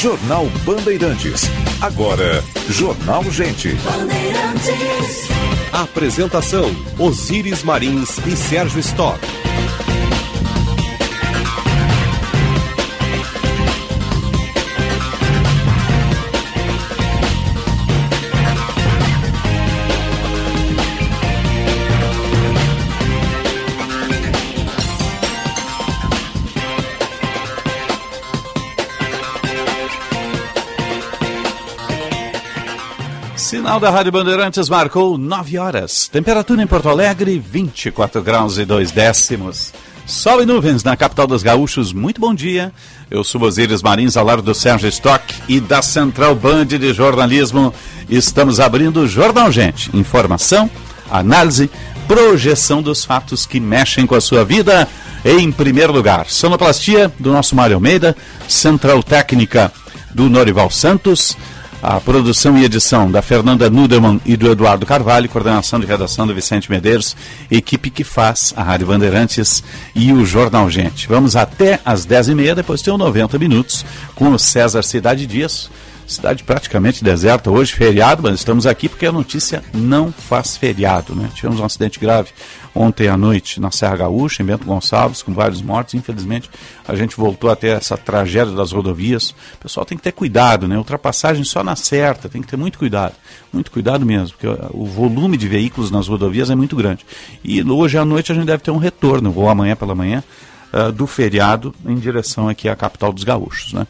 Jornal Bandeirantes. Agora, Jornal Gente. Bandeirantes. Apresentação: Osíris Marins e Sérgio Stock. Sinal da Rádio Bandeirantes marcou 9 horas. Temperatura em Porto Alegre, 24 graus e 2 décimos. Sol e nuvens na capital dos gaúchos. Muito bom dia. Eu sou Osíris Marins, ao lado do Sérgio Stock e da Central Band de Jornalismo. Estamos abrindo o Jornal Gente. Informação, análise, projeção dos fatos que mexem com a sua vida. Em primeiro lugar, sonoplastia do nosso Mário Almeida, Central Técnica do Norival Santos, a produção e edição da Fernanda Nudeman e do Eduardo Carvalho, coordenação de redação do Vicente Medeiros, equipe que faz a Rádio Bandeirantes e o Jornal Gente. Vamos até às 10h30, depois tem o 90 minutos com o César Cidade Dias. Cidade praticamente deserta hoje, feriado, mas estamos aqui porque a notícia não faz feriado. Né? Tivemos um acidente grave ontem à noite na Serra Gaúcha, em Bento Gonçalves, com vários mortos. Infelizmente, a gente voltou a ter essa tragédia das rodovias. O pessoal tem que ter cuidado, né? Ultrapassagem só na certa, tem que ter muito cuidado. Muito cuidado mesmo, porque o volume de veículos nas rodovias é muito grande. E hoje à noite a gente deve ter um retorno, ou amanhã pela manhã, uh, do feriado em direção aqui à capital dos gaúchos, né?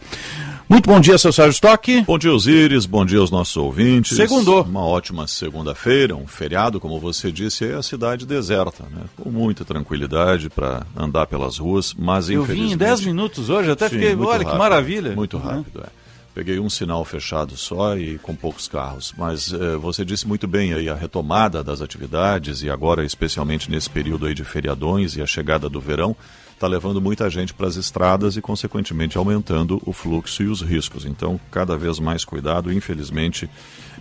Muito bom dia, seu Sérgio Stock. Bom dia, Osíris. Bom dia aos nossos ouvintes. Segundou. Uma ótima segunda-feira, um feriado, como você disse, é a cidade deserta, né? Com muita tranquilidade para andar pelas ruas, mas Eu infelizmente... vim em 10 minutos hoje, até Sim, fiquei, olha que rápido, maravilha. Muito Né? rápido, é. Peguei um sinal fechado só e com poucos carros. Mas eh, você disse muito bem aí a retomada das atividades e agora, especialmente nesse período aí de feriadões e a chegada do verão, está levando muita gente para as estradas e, consequentemente, aumentando o fluxo e os riscos. Então, cada vez mais cuidado. Infelizmente,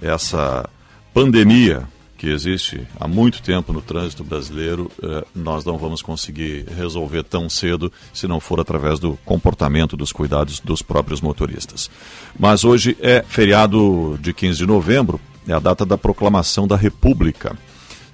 essa pandemia que existe há muito tempo no trânsito brasileiro, eh, nós não vamos conseguir resolver tão cedo se não for através do comportamento, dos cuidados dos próprios motoristas. Mas hoje é feriado de 15 de novembro, é a data da proclamação da República.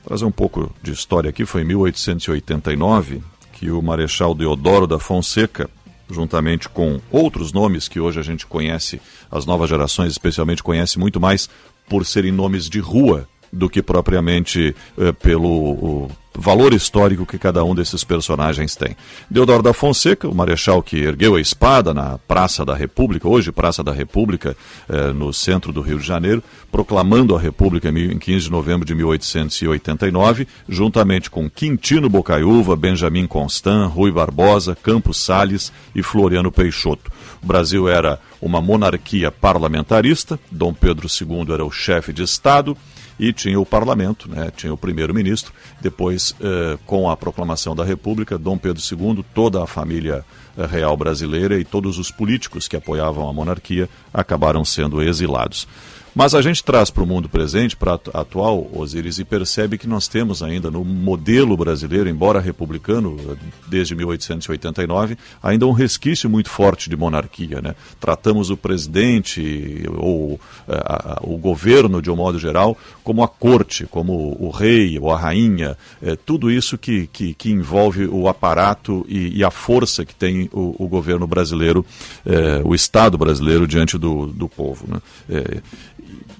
Trazer um pouco de história aqui, foi em 1889 que o Marechal Deodoro da Fonseca, juntamente com outros nomes que hoje a gente conhece, as novas gerações especialmente conhecem muito mais por serem nomes de rua do que propriamente eh, pelo valor histórico que cada um desses personagens tem. Deodoro da Fonseca, o marechal que ergueu a espada na Praça da República, hoje Praça da República, eh, no centro do Rio de Janeiro, proclamando a República em 15 de novembro de 1889, juntamente com Quintino Bocaiúva, Benjamin Constant, Rui Barbosa, Campos Salles e Floriano Peixoto. O Brasil era uma monarquia parlamentarista, Dom Pedro II era o chefe de Estado, e tinha o parlamento, né, tinha o primeiro-ministro. Depois, eh, com a proclamação da República, Dom Pedro II, toda a família eh, real brasileira e todos os políticos que apoiavam a monarquia acabaram sendo exilados. Mas a gente traz para o mundo presente, para atual, Osiris, e percebe que nós temos ainda no modelo brasileiro, embora republicano, desde 1889, ainda um resquício muito forte de monarquia. Né? Tratamos o presidente ou a, a, o governo, de um modo geral, como a corte, como o rei ou a rainha, é, tudo isso que, que, que, envolve o aparato e, e a força que tem o, o governo brasileiro, é, o Estado brasileiro diante do, do povo. Né? É,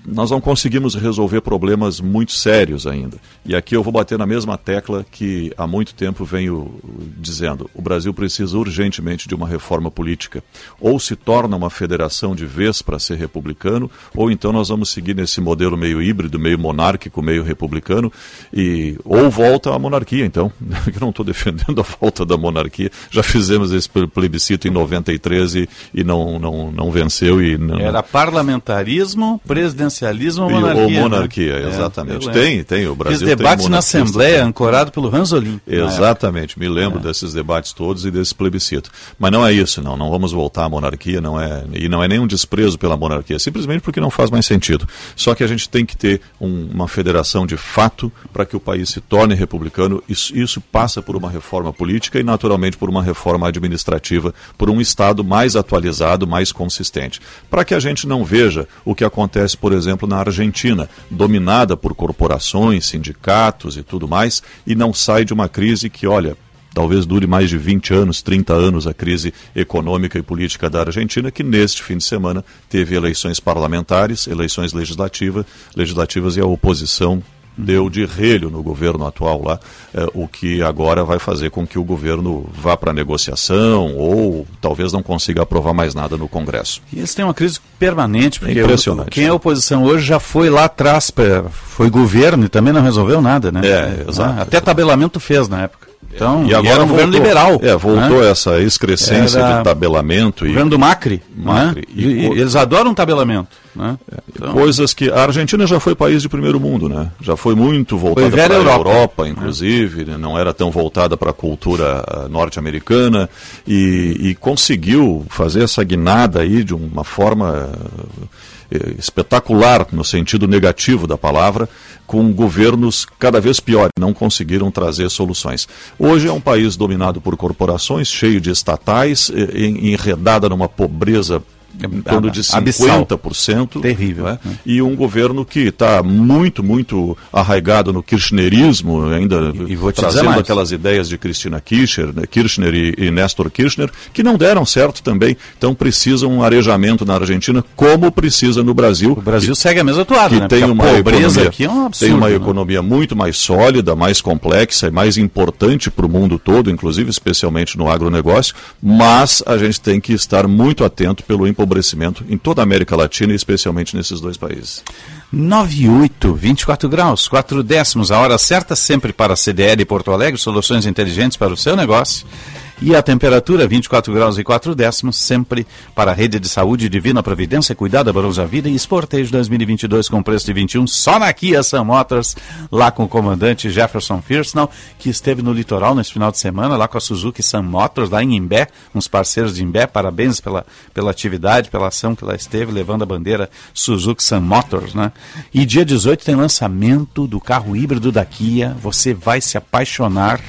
nós não conseguimos resolver problemas muito sérios ainda. E aqui eu vou bater na mesma tecla que há muito tempo venho dizendo: o Brasil precisa urgentemente de uma reforma política. Ou se torna uma federação de vez para ser republicano, ou então nós vamos seguir nesse modelo meio híbrido, meio monárquico, meio republicano, e ou volta à monarquia, então. Eu não estou defendendo a volta da monarquia. Já fizemos esse plebiscito em 93 e, e não, não, não venceu. E não, Era parlamentarismo, presidencialismo ou monarquia. Ou monarquia, né? exatamente. É, tem, tem. O Brasil Fiz debate tem na Assembleia, ancorado pelo Ranzolin. Exatamente, me lembro é. desses debates todos e desse plebiscito. Mas não é isso, não. Não vamos voltar à monarquia, não é, e não é nenhum desprezo pela monarquia, simplesmente porque não faz mais sentido. Só que a gente tem que ter um, uma federação de fato para que o país se torne republicano. Isso, isso passa por uma reforma política e, naturalmente, por uma reforma administrativa por um Estado mais atualizado, mais consistente. Para que a gente não veja o que acontece, por exemplo, na Argentina, dominada por corporações, sindicatos e tudo mais, e não sai de uma crise que, olha, talvez dure mais de 20 anos, 30 anos a crise econômica e política da Argentina, que neste fim de semana teve eleições parlamentares, eleições legislativa, legislativas e a oposição deu de relho no governo atual lá, eh, o que agora vai fazer com que o governo vá para negociação ou talvez não consiga aprovar mais nada no Congresso. E eles têm uma crise permanente, porque é impressionante. quem é oposição hoje já foi lá atrás, foi governo e também não resolveu nada, né? É, exato. Até tabelamento fez na época. Então, e agora era um governo liberal. É, voltou né? essa excrescência era de tabelamento. O governo do Macri. Macri. Né? E, e, eles adoram tabelamento. Né? É, então... Coisas que. A Argentina já foi país de primeiro mundo, né? Já foi muito voltada para a Europa, Europa inclusive, né? não era tão voltada para a cultura uh, norte-americana e, e, conseguiu fazer essa guinada aí de uma forma. Uh, espetacular no sentido negativo da palavra, com governos cada vez piores, não conseguiram trazer soluções. Hoje é um país dominado por corporações, cheio de estatais, enredada numa pobreza em torno de 50%. Terrível. Né? E um governo que está muito, muito arraigado no kirchnerismo, ainda e, e trazendo aquelas ideias de Cristina Kirchner, né, Kirchner e, e Néstor Kirchner, que não deram certo também. Então precisa um arejamento na Argentina, como precisa no Brasil. O Brasil que, segue a mesma toada, que né? tem uma economia, aqui é um absurdo, tem uma né? economia muito mais sólida, mais complexa e mais importante para o mundo todo, inclusive especialmente no agronegócio, mas a gente tem que estar muito atento pelo empobrecimento em toda a América Latina e especialmente nesses dois países. 98, 24 graus, 4 décimos, a hora certa sempre para a CDL Porto Alegre, soluções inteligentes para o seu negócio. E a temperatura, 24 graus e 4 décimos, sempre para a rede de saúde Divina Providência, Cuidado, Amorosa Vida e Esportejo 2022 com preço de 21, só na Kia Sun Motors, lá com o comandante Jefferson Firsnall, que esteve no litoral nesse final de semana, lá com a Suzuki Sun Motors, lá em Imbé, uns parceiros de Imbé, parabéns pela, pela atividade, pela ação que lá esteve, levando a bandeira Suzuki Sun Motors, né? E dia 18 tem lançamento do carro híbrido da Kia, você vai se apaixonar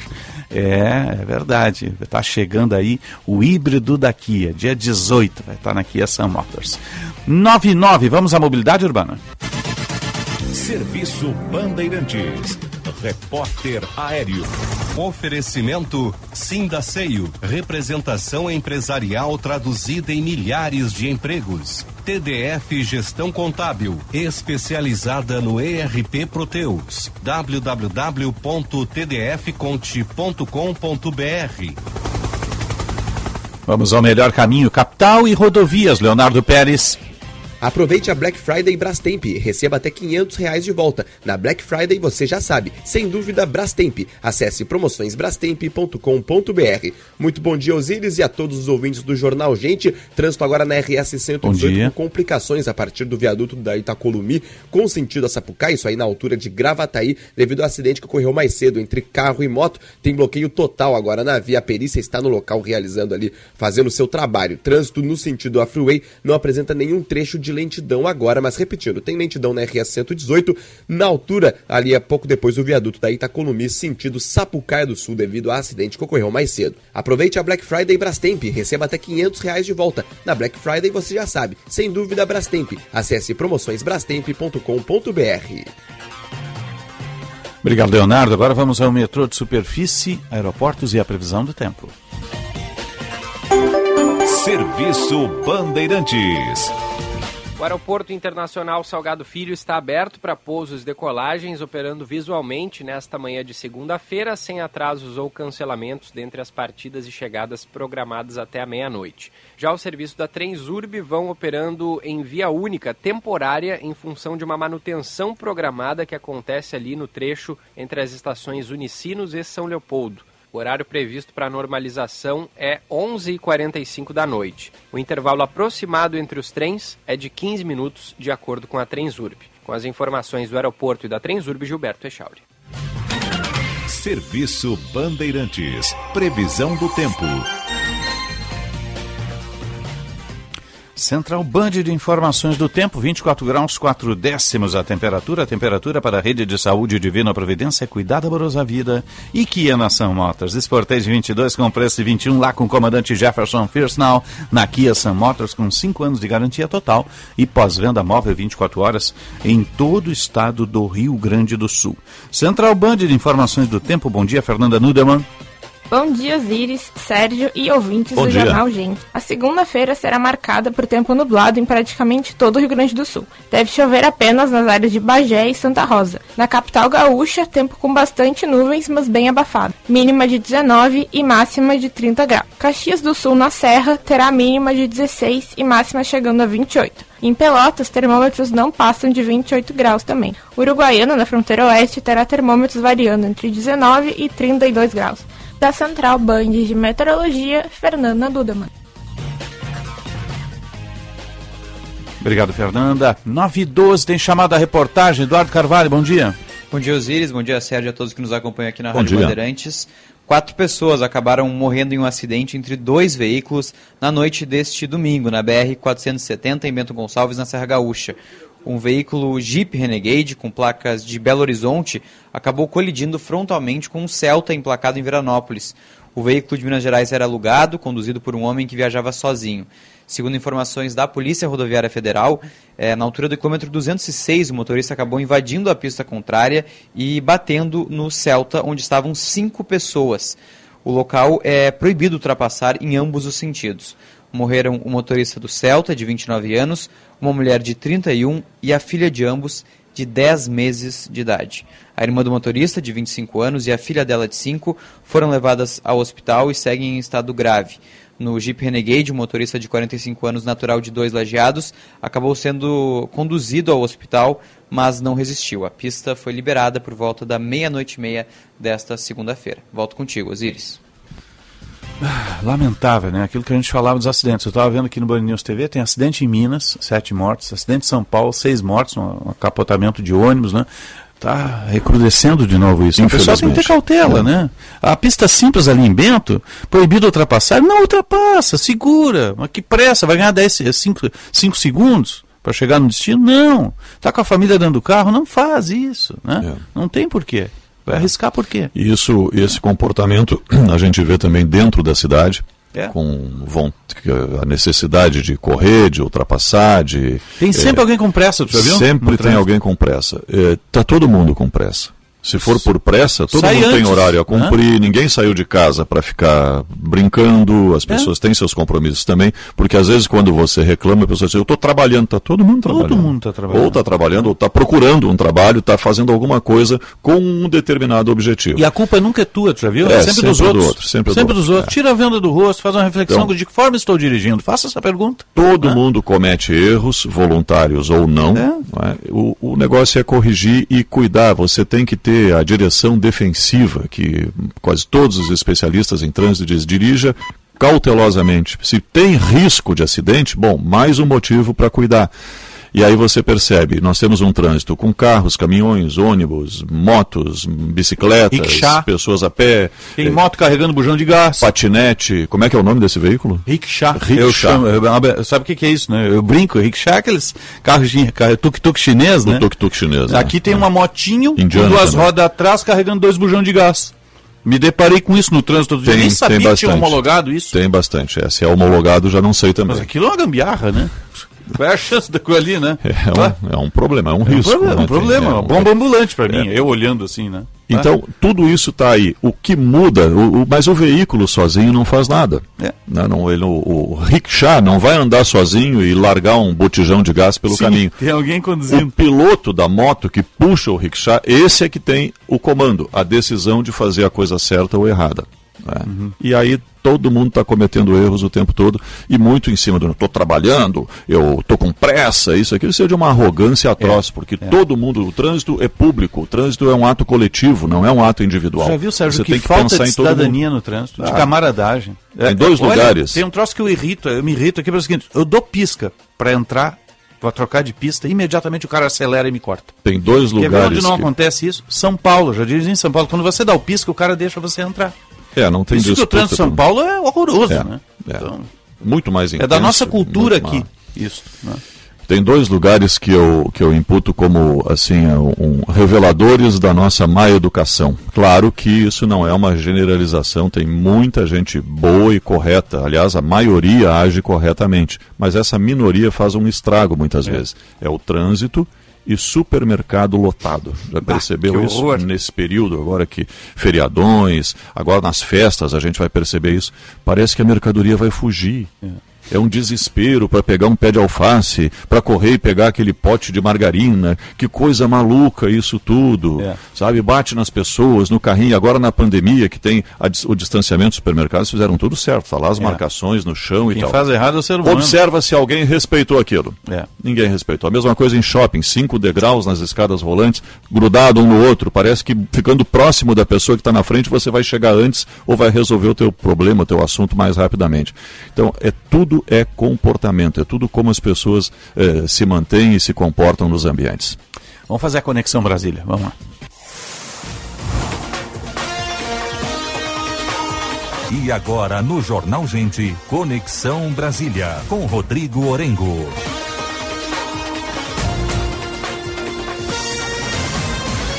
é, é verdade. Está chegando aí o híbrido da Kia, dia 18, vai estar tá na Kia Sun Motors. 99, vamos à mobilidade urbana. Serviço Bandeirantes. Repórter Aéreo. Oferecimento Sindaceio. Representação empresarial traduzida em milhares de empregos. TDF Gestão Contábil. Especializada no ERP Proteus. www.tdfconte.com.br Vamos ao melhor caminho, capital e rodovias. Leonardo Pérez. Aproveite a Black Friday Brastemp e receba até 500 reais de volta. Na Black Friday você já sabe, sem dúvida Brastemp. Acesse promoçõesbrastemp.com.br. Muito bom dia, Osíris, e a todos os ouvintes do Jornal Gente. Trânsito agora na RS 118 com complicações a partir do viaduto da Itacolumi, com sentido a Sapucaí, isso aí na altura de Gravataí, devido ao acidente que ocorreu mais cedo entre carro e moto. Tem bloqueio total agora na via. A perícia está no local realizando ali, fazendo o seu trabalho. Trânsito no sentido a Freeway não apresenta nenhum trecho de de lentidão agora, mas repetindo, tem lentidão na RS 118, na altura, ali é pouco depois do viaduto da Itacolumi, sentido Sapucaia do Sul, devido ao acidente que ocorreu mais cedo. Aproveite a Black Friday Brastemp, receba até 500 reais de volta. Na Black Friday você já sabe, sem dúvida Brastemp. Acesse promoçõesbrastemp.com.br. Obrigado, Leonardo. Agora vamos ao metrô de superfície, aeroportos e a previsão do tempo. Serviço Bandeirantes. O Aeroporto Internacional Salgado Filho está aberto para pousos e decolagens, operando visualmente nesta manhã de segunda-feira, sem atrasos ou cancelamentos dentre as partidas e chegadas programadas até a meia-noite. Já o serviço da Transurb vão operando em via única, temporária, em função de uma manutenção programada que acontece ali no trecho entre as estações Unicinos e São Leopoldo. O horário previsto para normalização é 11h45 da noite. O intervalo aproximado entre os trens é de 15 minutos, de acordo com a Transurb. Com as informações do aeroporto e da Transurb, Gilberto Echauri. Serviço Bandeirantes. Previsão do tempo. Central Band de Informações do Tempo, 24 graus, 4 décimos a temperatura. A temperatura para a rede de saúde Divina Providência é cuidar da amorosa vida. E Kia Nação Motors. Esportei de 22 com preço de 21 lá com o comandante Jefferson First Now. Na Kia Sun Motors com 5 anos de garantia total e pós-venda móvel 24 horas em todo o estado do Rio Grande do Sul. Central Band de Informações do Tempo. Bom dia, Fernanda Nudeman. Bom dia, Osiris, Sérgio e ouvintes Bom do dia. Jornal Gente. A segunda-feira será marcada por tempo nublado em praticamente todo o Rio Grande do Sul. Deve chover apenas nas áreas de Bagé e Santa Rosa. Na capital gaúcha, tempo com bastante nuvens, mas bem abafado. Mínima de 19 e máxima de 30 graus. Caxias do Sul, na Serra, terá mínima de 16 e máxima chegando a 28. Em Pelotas, termômetros não passam de 28 graus também. Uruguaiana, na fronteira oeste, terá termômetros variando entre 19 e 32 graus da Central Band de Meteorologia, Fernanda Dudaman. Obrigado, Fernanda. 9 e 12 tem chamada a reportagem. Eduardo Carvalho, bom dia. Bom dia, Osiris. Bom dia, Sérgio, a todos que nos acompanham aqui na bom Rádio dia. Bandeirantes. Quatro pessoas acabaram morrendo em um acidente entre dois veículos na noite deste domingo, na BR-470, em Bento Gonçalves, na Serra Gaúcha um veículo Jeep Renegade com placas de Belo Horizonte acabou colidindo frontalmente com um Celta emplacado em Veranópolis. O veículo de Minas Gerais era alugado, conduzido por um homem que viajava sozinho. Segundo informações da Polícia Rodoviária Federal, é, na altura do quilômetro 206, o motorista acabou invadindo a pista contrária e batendo no Celta, onde estavam cinco pessoas. O local é proibido ultrapassar em ambos os sentidos. Morreram o motorista do Celta, de 29 anos, uma mulher de 31 e a filha de ambos, de 10 meses de idade. A irmã do motorista, de 25 anos, e a filha dela, de 5, foram levadas ao hospital e seguem em estado grave. No Jeep Renegade, o motorista de 45 anos, natural de dois lajeados, acabou sendo conduzido ao hospital, mas não resistiu. A pista foi liberada por volta da meia-noite e meia desta segunda-feira. Volto contigo, Osiris. Lamentável, né? Aquilo que a gente falava dos acidentes. Eu estava vendo aqui no Band News TV, tem acidente em Minas, sete mortes, acidente em São Paulo, seis mortes, um, capotamento de ônibus, né? Tá recrudescendo de novo isso. O pessoal tem que ter cautela, é. né? A pista simples ali em Bento, proibido ultrapassar, não ultrapassa, segura. Mas que pressa, vai ganhar 10, 5, 5 segundos para chegar no destino? Não. Tá com a família dentro do carro, não faz isso, né? É. Não tem porquê. Vai arriscar por quê? Isso, esse comportamento a gente vê também dentro da cidade. É. com a necessidade de correr, de ultrapassar, de... Tem sempre é, alguém com pressa, tu já viu? Sempre tem alguém com pressa. Está é, todo mundo com pressa. Se for por pressa, todo Sai mundo antes, tem horário a cumprir, né? ninguém saiu de casa para ficar brincando, as é. pessoas é. têm seus compromissos também, porque às vezes quando você reclama, a pessoa diz, eu estou trabalhando, está todo mundo trabalhando. Todo mundo está trabalhando. Ou está trabalhando, ou está procurando um trabalho, está fazendo alguma coisa com um determinado objetivo. E a culpa nunca é tua, tu já viu? É, é sempre, sempre, dos outros. Do outro, sempre, sempre dos outros. É. Tira a venda do rosto, faz uma reflexão então, de que forma estou dirigindo. Faça essa pergunta. Todo mundo comete erros, voluntários ou não. não o, o negócio é corrigir e cuidar. Você tem que ter a direção defensiva, que quase todos os especialistas em trânsito dizem, dirija cautelosamente. Se tem risco de acidente, bom, mais um motivo para cuidar. E aí você percebe, nós temos um trânsito com carros, caminhões, ônibus, motos, bicicletas, Rickshaw. pessoas a pé. Tem é, moto carregando bujão de gás. Patinete. Como é que é o nome desse veículo? Rickshaw. Rickshaw. Eu chamo, eu, sabe o que, que, é isso, né? Eu brinco, rickshaw é aqueles carros de tuk-tuk chinês, né? tuk-tuk chinês. Aqui né? tem uma motinho Indiana com duas também. rodas atrás carregando dois bujão de gás. Me deparei com isso no trânsito outro dia. Nem sabia que tinha homologado isso. Tem bastante. É, se é homologado, já não sei também. Mas aquilo é uma gambiarra, né? Qual é a chance daquilo ali, né? É um, é um problema, é um é risco. Problema, né? um problema, é uma bomba ambulante para mim, eu olhando assim, né? Então, tudo isso está aí. O que muda, o, o, mas o veículo sozinho não faz nada. É. Não, né? não, ele, o, o rickshaw não vai andar sozinho e largar um botijão de gás pelo Sim, caminho. Tem alguém conduzindo. O piloto da moto que puxa o rickshaw, esse é que tem o comando, a decisão de fazer a coisa certa ou errada. Né? Uhum. E aí todo mundo está cometendo erros o tempo todo e muito em cima do estou trabalhando, eu estou com pressa, isso aqui, isso é de uma arrogância atroz, é, porque é. todo mundo, o trânsito é público, o trânsito é um ato coletivo, não é um ato individual. Já viu, Sérgio, Você que tem que falta pensar de cidadania no trânsito, de ah, camaradagem. Em dois Olha, lugares. Tem um troço que eu irrito, eu me irrito aqui pelo seguinte, eu dou pisca para entrar para trocar de pista, imediatamente o cara acelera e me corta. Tem dois lugares. Quer ver onde não que... acontece isso? São Paulo, já dizem em São Paulo. Quando você dá o pisca, o cara deixa você entrar. É, não tem Isso que o trânsito de São Paulo é horroroso, é, né? É. Então, muito mais intenso, É da nossa cultura aqui. isso. Né? Tem dois lugares que eu, que eu imputo como assim um, reveladores da nossa má educação. Claro que isso não é uma generalização, tem muita gente boa e correta. Aliás, a maioria age corretamente, mas essa minoria faz um estrago muitas é. vezes. É o trânsito e supermercado lotado. Já percebeu isso nesse período, agora que feriadões, agora nas festas a gente vai perceber isso. Parece que a mercadoria vai fugir. É é um desespero para pegar um pé de alface, para correr e pegar aquele pote de margarina. Que coisa maluca isso tudo. É. Sabe? Bate nas pessoas, no carrinho. Agora na pandemia, que tem a, o distanciamento dos supermercados, fizeram tudo certo. Tá lá as é. marcações no chão Quem e tal. faz errado é o ser humano. Observa se alguém respeitou aquilo. É. Ninguém respeitou. A mesma coisa em shopping. Cinco degraus nas escadas rolantes, grudado um no outro. Parece que ficando próximo da pessoa que está na frente, você vai chegar antes ou vai resolver o teu problema, o teu assunto mais rapidamente. Então, é tudo é comportamento, é tudo como as pessoas eh, se mantêm e se comportam nos ambientes. Vamos fazer a conexão Brasília, vamos lá. E agora no Jornal Gente, Conexão Brasília, com Rodrigo Orengo.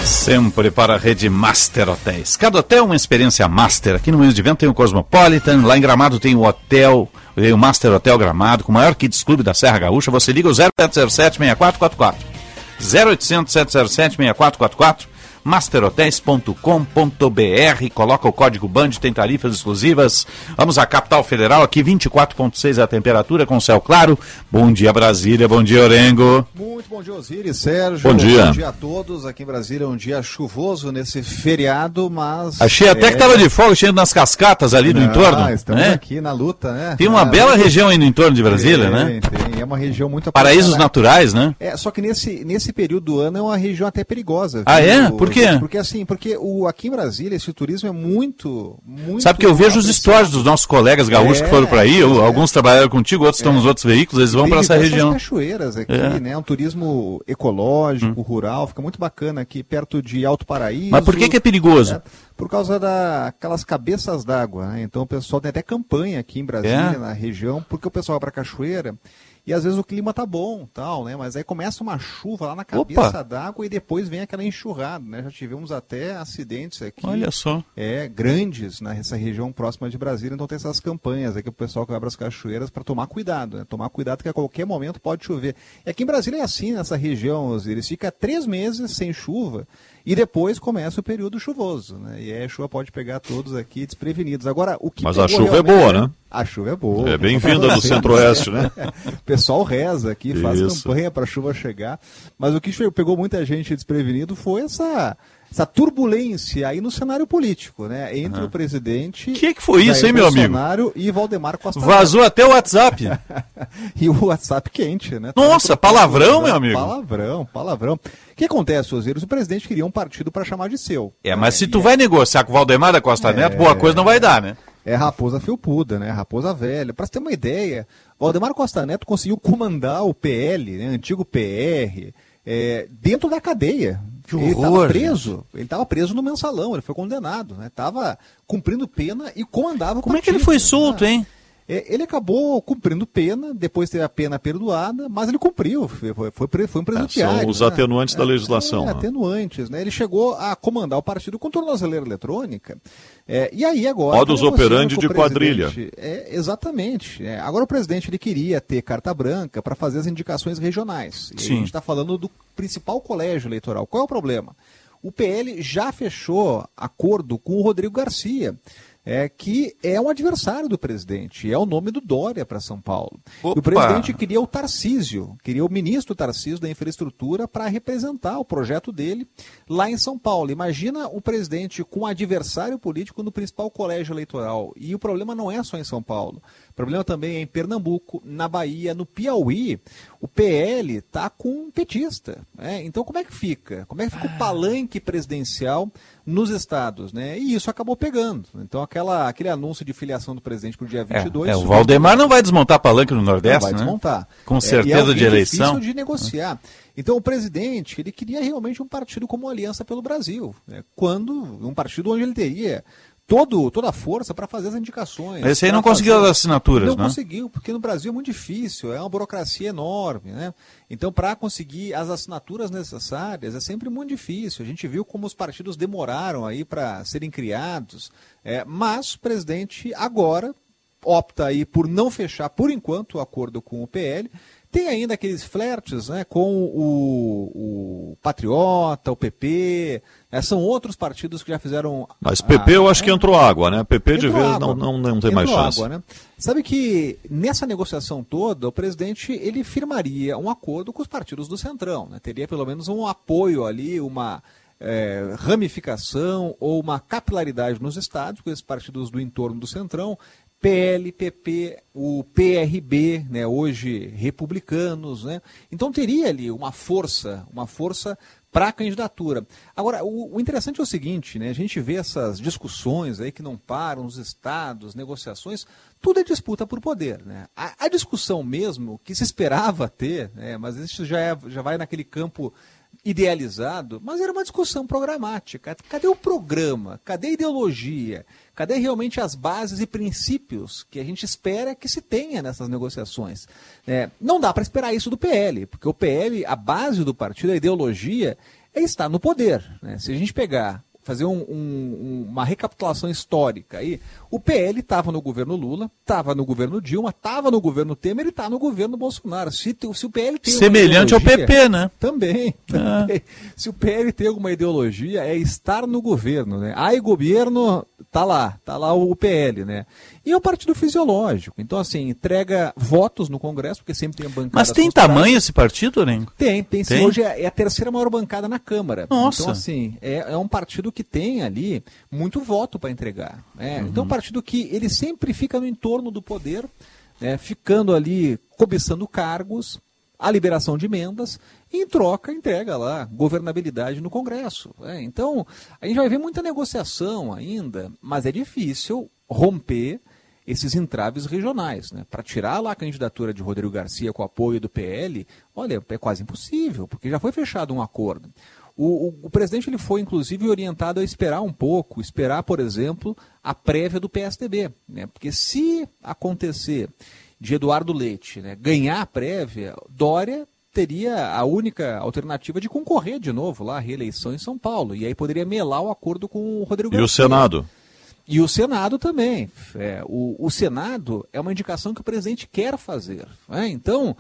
Sempre para a rede Master Hotéis. Cada hotel é uma experiência master. Aqui no Moinhos de Vento tem o Cosmopolitan, lá em Gramado tem o Hotel, o Master Hotel Gramado, com o maior Kids Clube da Serra Gaúcha. Você liga o 0807 6444. 0800 707 6444 masterhotels.com.br. Coloca o código BAND, tem tarifas exclusivas. Vamos à capital federal, aqui 24,6 a temperatura, com céu claro. Bom dia, Brasília. Bom dia, Orengo. Muito bom dia, Osiris, Sérgio. Bom dia. Bom dia a todos. Aqui em Brasília é um dia chuvoso nesse feriado, mas. Achei até que estava de folga, cheio nas cascatas ali no entorno. Estamos né? aqui na luta, né? Tem uma é, bela região aí no entorno de Brasília, tem, né? Tem, é uma região muito Paraísos naturais, né? É, só que nesse, nesse período do ano é uma região até perigosa. Ah, é? Por quê? Porque assim, porque o, aqui em Brasília esse turismo é muito, muito. Sabe que eu vejo os stories dos nossos colegas gaúchos é, que foram para aí, é, alguns trabalharam contigo, outros estão nos outros veículos, eles vão para essa região. cachoeiras aqui, é. né? Um turismo ecológico, hum. rural, fica muito bacana aqui perto de Alto Paraíso. Mas por que, que é perigoso? É, por causa daquelas cabeças d'água, né? Então o pessoal tem até campanha aqui em Brasília, é? na região, porque o pessoal vai para cachoeira e às vezes o clima tá bom, tal, né? Mas aí começa uma chuva lá na cabeça d'água e depois vem aquela enxurrada, né? Já tivemos até acidentes aqui. Olha só. É, grandes nessa região próxima de Brasília, então tem essas campanhas aqui o pessoal que vai para as cachoeiras para tomar cuidado, né? Tomar cuidado que a qualquer momento pode chover. E aqui em Brasília é assim, nessa região, eles fica três meses sem chuva e depois começa o período chuvoso, né? E aí a chuva pode pegar todos aqui desprevenidos. Agora, o que Mas a chuva é boa, né? A chuva é boa. É bem-vinda do Centro-Oeste, né? o pessoal reza aqui, faz Isso. campanha para a chuva chegar. Mas o que pegou muita gente desprevenido foi essa essa turbulência aí no cenário político, né? Entre uhum. o presidente. O que, que foi isso, hein, meu amigo? e Valdemar Costa Vazou até o WhatsApp. e o WhatsApp quente, né? Nossa, palavrão, meu amigo. Palavrão, palavrão. O que acontece, Osiris? O presidente queria um partido para chamar de seu. É, mas é, se tu é... vai negociar com o Valdemar da Costa é... Neto, boa coisa não vai dar, né? É raposa felpuda, né? Raposa velha. Para você ter uma ideia, Valdemar Costa Neto conseguiu comandar o PL, né? antigo PR, é, dentro da cadeia. Que horror, ele estava preso. Ele estava preso no mensalão, ele foi condenado, né? Estava cumprindo pena e comandava Como partido, é que ele foi solto, né? hein? É, ele acabou cumprindo pena, depois teve a pena perdoada, mas ele cumpriu, foi, foi, foi um presenteário. É, são os né? atenuantes da é, legislação. É, né? atenuantes, né? Ele chegou a comandar o partido com tornozeleira eletrônica, é, e aí agora... Modus operandi de quadrilha. É, exatamente. Agora o presidente ele queria ter carta branca para fazer as indicações regionais. A gente está falando do principal colégio eleitoral. Qual é o problema? O PL já fechou acordo com o Rodrigo Garcia é que é um adversário do presidente, é o nome do Dória para São Paulo. O presidente queria o Tarcísio, queria o ministro Tarcísio da Infraestrutura para representar o projeto dele lá em São Paulo. Imagina o presidente com um adversário político no principal colégio eleitoral. E o problema não é só em São Paulo. O problema também é em Pernambuco, na Bahia, no Piauí. O PL está com um petista. Né? Então como é que fica? Como é que fica o ah. palanque presidencial nos estados, né? E isso acabou pegando. Então aquela, aquele anúncio de filiação do presidente para o dia 22... É, é, o Valdemar não vai desmontar palanque no Nordeste, não vai né? desmontar. Com é, certeza é, de eleição. É difícil de negociar. Então o presidente, ele queria realmente um partido como Aliança pelo Brasil. Né? Quando, um partido onde ele teria todo, toda a força para fazer as indicações. Esse aí não conseguiu as assinaturas, não né? Não conseguiu, porque no Brasil é muito difícil, é uma burocracia enorme, né? Então, para conseguir as assinaturas necessárias é sempre muito difícil. A gente viu como os partidos demoraram aí para serem criados, é, mas o presidente agora opta aí por não fechar, por enquanto, o acordo com o PL, tem ainda aqueles flertes né, com o, o Patriota, o PP, né, são outros partidos que já fizeram. Mas PP a, eu acho né? que entrou água, né? PP de vez não, não, não tem mais chance. Água, né? Sabe que nessa negociação toda, o presidente ele firmaria um acordo com os partidos do Centrão, né? teria pelo menos um apoio ali, uma é, ramificação ou uma capilaridade nos estados, com esses partidos do entorno do Centrão, PL, PP, o PRB, né, hoje republicanos, né? Então teria ali uma força, uma força para a candidatura. Agora, o, o, interessante é o seguinte, né? A gente vê essas discussões aí que não param, os estados, negociações, tudo é disputa por poder, né? A, a discussão mesmo que se esperava ter, né? Mas isso já, é, já vai naquele campo idealizado, mas era uma discussão programática. Cadê o programa? Cadê a ideologia? Cadê realmente as bases e princípios que a gente espera que se tenha nessas negociações? É, não dá para esperar isso do PL, porque o PL, a base do partido, a ideologia, é estar no poder. Né? Se a gente pegar fazer um, um, uma recapitulação histórica aí. O PL estava no governo Lula, estava no governo Dilma, estava no governo Temer e está no governo Bolsonaro. Se, se o PL tem Semelhante ao PP, né? Também. Ah. também. Se o PL tem alguma ideologia, é estar no governo, né? Aí governo, tá lá, tá lá o PL, né? E é um partido fisiológico. Então, assim, entrega votos no Congresso, porque sempre tem a bancada. Mas tem tamanho esse partido, né? Tem, tem. tem? Hoje é, é, a terceira maior bancada na Câmara. Nossa. Então, assim, é, é um partido que tem ali muito voto para entregar. Né? Uhum. Então, é um partido que ele sempre fica no entorno do poder, né? ficando ali cobiçando cargos, a liberação de emendas, e em troca entrega lá governabilidade no Congresso. Né? Então, a gente vai ver muita negociação ainda, mas é difícil romper esses entraves regionais. Né? Para tirar lá a candidatura de Rodrigo Garcia com apoio do PL, olha, é quase impossível, porque já foi fechado um acordo. O, o, o, presidente ele foi, inclusive, orientado a esperar um pouco, esperar, por exemplo, a prévia do PSDB. Né? Porque se acontecer de Eduardo Leite né, ganhar a prévia, Dória teria a única alternativa de concorrer de novo lá à reeleição em São Paulo. E aí poderia melar o acordo com o Rodrigo e Garcia. E o Senado? E o Senado também. É, o, o, Senado é uma indicação que o presidente quer fazer. É? Então,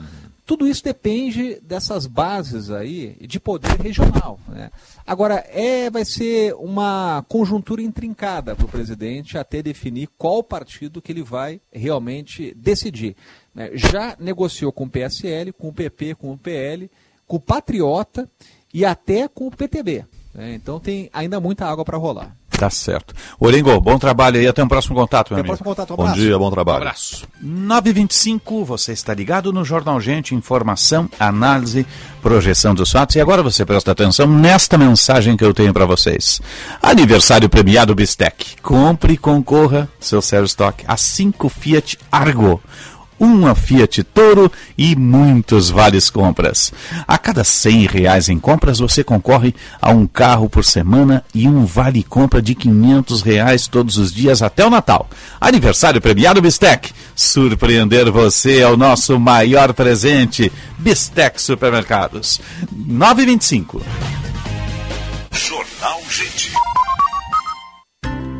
tudo isso depende dessas bases aí de poder regional. Né? Agora, é, vai ser uma conjuntura intrincada para o presidente até definir qual partido que ele vai realmente decidir. Né? Já negociou com o PSL, com o PP, com o PL, com o Patriota e até com o PTB. Né? Então tem ainda muita água para rolar. Tá certo. Orengo, bom trabalho aí. Até um próximo contato, meu Até amigo. próximo contato. Um bom dia, bom trabalho. Um abraço. 9h25, você está ligado no Jornal Gente. Informação, análise, projeção dos fatos. E agora você presta atenção nesta mensagem que eu tenho para vocês. Aniversário premiado Bistec. Compre e concorra, seu Sérgio Stock, a 5 Fiat Argo uma Fiat Toro e muitos vales compras. A cada 100 reais em compras você concorre a um carro por semana e um vale compra de 500 reais todos os dias até o Natal. Aniversário premiado Bistec. Surpreender você é o nosso maior presente. Bistec Supermercados. 925. Jornal Gente.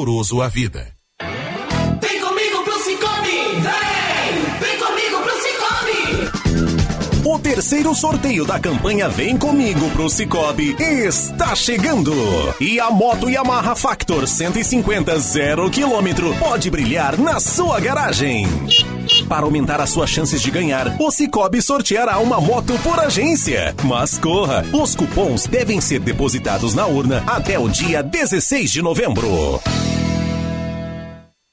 amoroso à vida. Vem comigo pro Cicobi! Vem! Vem comigo pro Cicobi! O terceiro sorteio da campanha Vem Comigo pro Cicobi está chegando. E a moto Yamaha Factor 150 zero quilômetro pode brilhar na sua garagem. Para aumentar as suas chances de ganhar, o Cicobi sorteará uma moto por agência. Mas corra, os cupons devem ser depositados na urna até o dia 16 de novembro.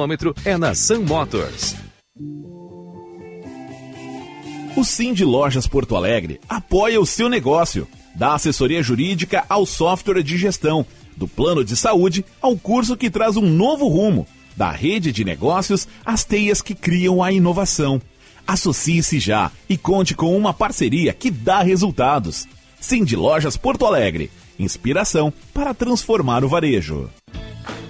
quilômetro é na Sun Motors. O Sim de Lojas Porto Alegre apoia o seu negócio, da assessoria jurídica ao software de gestão, do plano de saúde ao curso que traz um novo rumo, da rede de negócios às teias que criam a inovação. Associe-se já e conte com uma parceria que dá resultados. Sim de Lojas Porto Alegre. Inspiração para transformar o varejo.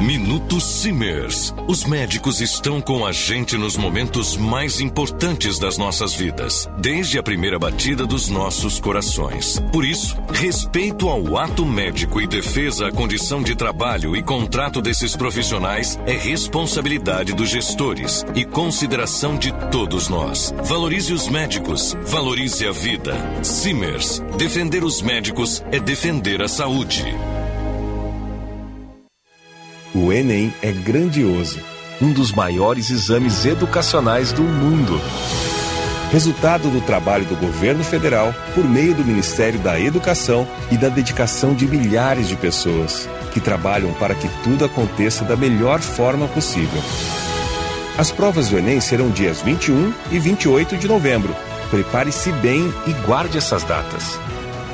Minuto Simers. Os médicos estão com a gente nos momentos mais importantes das nossas vidas, desde a primeira batida dos nossos corações. Por isso, respeito ao ato médico e defesa à condição de trabalho e contrato desses profissionais é responsabilidade dos gestores e consideração de todos nós. Valorize os médicos, valorize a vida. Simers. Defender os médicos é defender a saúde. O Enem é grandioso, um dos maiores exames educacionais do mundo. Resultado do trabalho do governo federal por meio do Ministério da Educação e da dedicação de milhares de pessoas que trabalham para que tudo aconteça da melhor forma possível. As provas do Enem serão dias 21 e 28 de novembro. Prepare-se bem e guarde essas datas.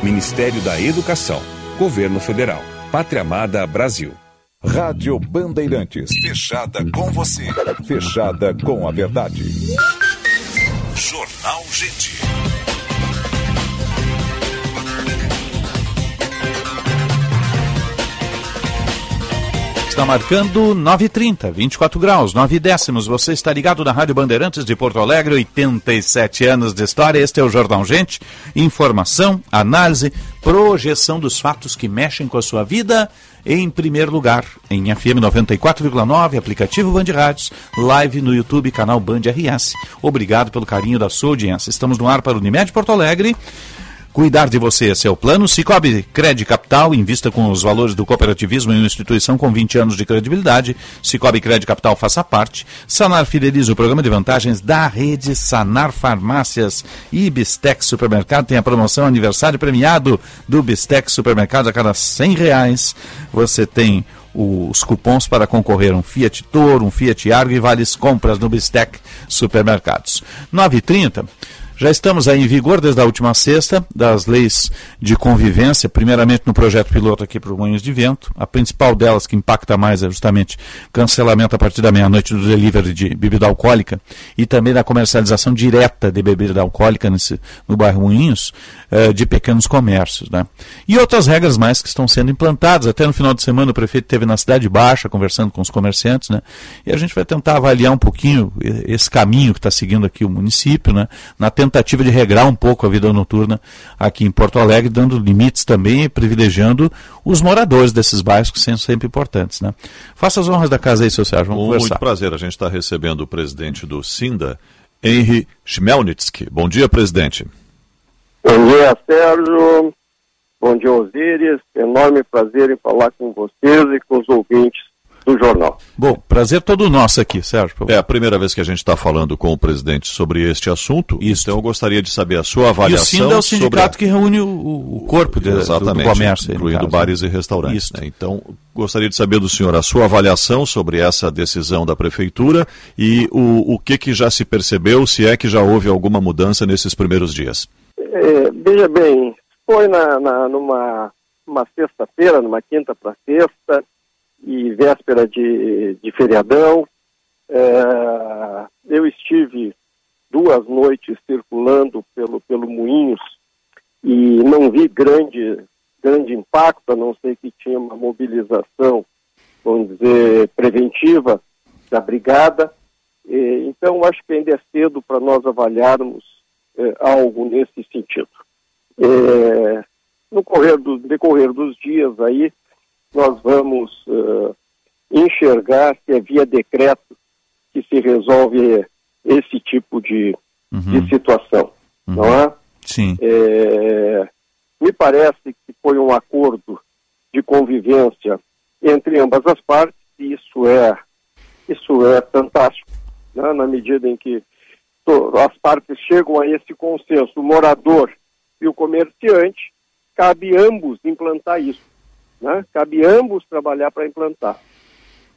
Ministério da Educação, Governo Federal, Pátria Amada Brasil. Rádio Bandeirantes. Fechada com você. Fechada com a verdade. Jornal Gente. Está marcando 9h30, 24 graus, 9 décimos. Você está ligado na Rádio Bandeirantes de Porto Alegre, 87 anos de história. Este é o Jornal Gente. Informação, análise, projeção dos fatos que mexem com a sua vida em primeiro lugar, em FM 94,9, aplicativo Band Rádios, live no YouTube, canal Band RS. Obrigado pelo carinho da sua audiência. Estamos no ar para o Unimed Porto Alegre. Cuidar de você é seu plano. Cicobi Cred Capital, invista com os valores do cooperativismo em uma instituição com 20 anos de credibilidade. Cicobi Cred Capital faça parte. Sanar fideliza o programa de vantagens da rede Sanar Farmácias e Bistex Supermercado. Tem a promoção aniversário premiado do Bistex Supermercado. A cada 100 reais você tem os cupons para concorrer um Fiat Toro, um Fiat Argo e várias compras no Bistec Supermercados. 9h30. Já estamos aí em vigor desde a última sexta das leis de convivência, primeiramente no projeto piloto aqui para o Moinhos de Vento. A principal delas que impacta mais é justamente cancelamento a partir da meia-noite do delivery de bebida alcoólica e também da comercialização direta de bebida alcoólica nesse, no bairro Moinhos, eh, de pequenos comércios. Né? E outras regras mais que estão sendo implantadas. Até no final de semana o prefeito esteve na Cidade Baixa conversando com os comerciantes, né? e a gente vai tentar avaliar um pouquinho esse caminho que está seguindo aqui o município, né? na tentativa tentativa de regrar um pouco a vida noturna aqui em Porto Alegre, dando limites também e privilegiando os moradores desses bairros, que são sempre importantes. Né? Faça as honras da casa aí, seu Sérgio. Vamos Muito conversar. prazer. A gente está recebendo o presidente do SINDA, Henry Schmelnitsky. Bom dia, presidente. Bom dia, Sérgio. Bom dia, Osíris. Enorme prazer em falar com vocês e com os ouvintes do jornal. Bom, prazer todo nosso aqui, Sérgio. É a primeira vez que a gente está falando com o presidente sobre este assunto, Isso. então eu gostaria de saber a sua avaliação. E o SINDA é o sindicato sobre... que reúne o, o corpo de, Exatamente, do, comércio. Incluindo bares e restaurantes. Né? Então, gostaria de saber do senhor a sua avaliação sobre essa decisão da prefeitura e o, o que, que já se percebeu, se é que já houve alguma mudança nesses primeiros dias. É, veja bem, foi na, na numa uma sexta-feira, numa quinta para sexta, e véspera de, de feriadão. É, eu estive duas noites circulando pelo, pelo Moinhos e não vi grande, grande impacto, a não ser que tinha uma mobilização, vamos dizer, preventiva da brigada. E, então, acho que ainda é cedo para nós avaliarmos é, algo nesse sentido. É, no correr do, decorrer dos dias aí, nós vamos uh, enxergar se é via decreto que se resolve esse tipo de, uhum. de situação, uhum. não é? Sim. É, me parece que foi um acordo de convivência entre ambas as partes e isso é isso é fantástico, né? na medida em que as partes chegam a esse consenso, o morador e o comerciante, cabe ambos implantar isso. Né? Cabe ambos trabalhar para implantar.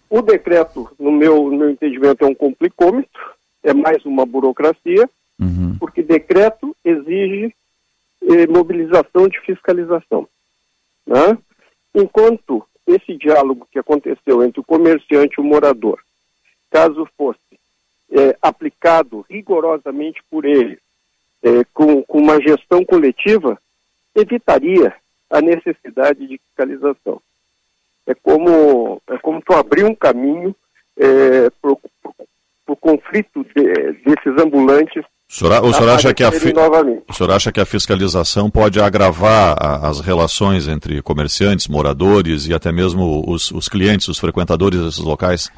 O decreto, no meu, no meu entendimento, é um complicômetro, é mais uma burocracia, uhum. porque decreto exige eh, mobilização de fiscalização. Né? Enquanto esse diálogo que aconteceu entre o comerciante e o morador, caso fosse eh, aplicado rigorosamente por ele, eh, com, com uma gestão coletiva, evitaria a necessidade de fiscalização. É como, é como tu abrir um caminho é, para o conflito de, desses ambulantes. O senhor, o, senhor acha que a fi... o senhor acha que a fiscalização pode agravar a, as relações entre comerciantes, moradores e até mesmo os, os clientes, os frequentadores desses locais?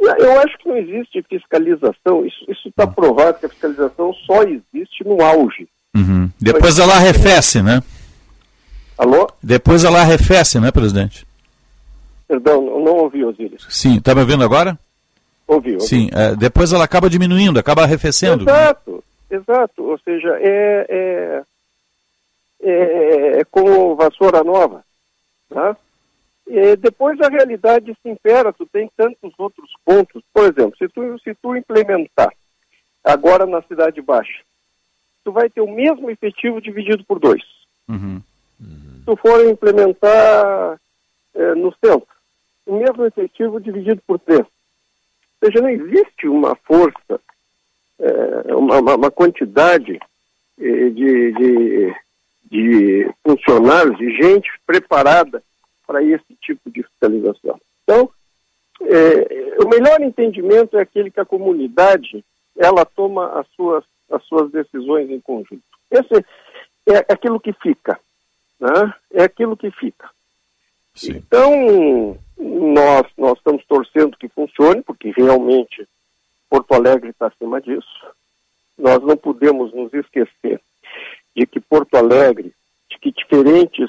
Eu acho que não existe fiscalização. Isso está provado que a fiscalização só existe no auge. Uhum. Depois ela arrefece, né? Alô? Depois ela arrefece, né, presidente? Perdão, não ouvi, Osíris. Sim, está me ouvindo agora? Ouvi, ouvi. Sim, é, depois ela acaba diminuindo, acaba arrefecendo. Exato, exato. Ou seja, é, é, é, é como vassoura nova. Tá? E depois a realidade se impera, tu tem tantos outros pontos. Por exemplo, se tu, se tu implementar agora na Cidade Baixa tu vai ter o mesmo efetivo dividido por dois. Uhum. Uhum. Tu for implementar é, no centro, o mesmo efetivo dividido por três. Ou seja, não existe uma força, é, uma, uma, quantidade é, de, de, de funcionários, de gente preparada para esse tipo de fiscalização. Então, é, o melhor entendimento é aquele que a comunidade ela toma as suas as suas decisões em conjunto. Esse é aquilo que fica, né? É aquilo que fica. Sim. Então, nós, nós estamos torcendo que funcione, porque realmente Porto Alegre está acima disso. Nós não podemos nos esquecer de que Porto Alegre, de que diferentes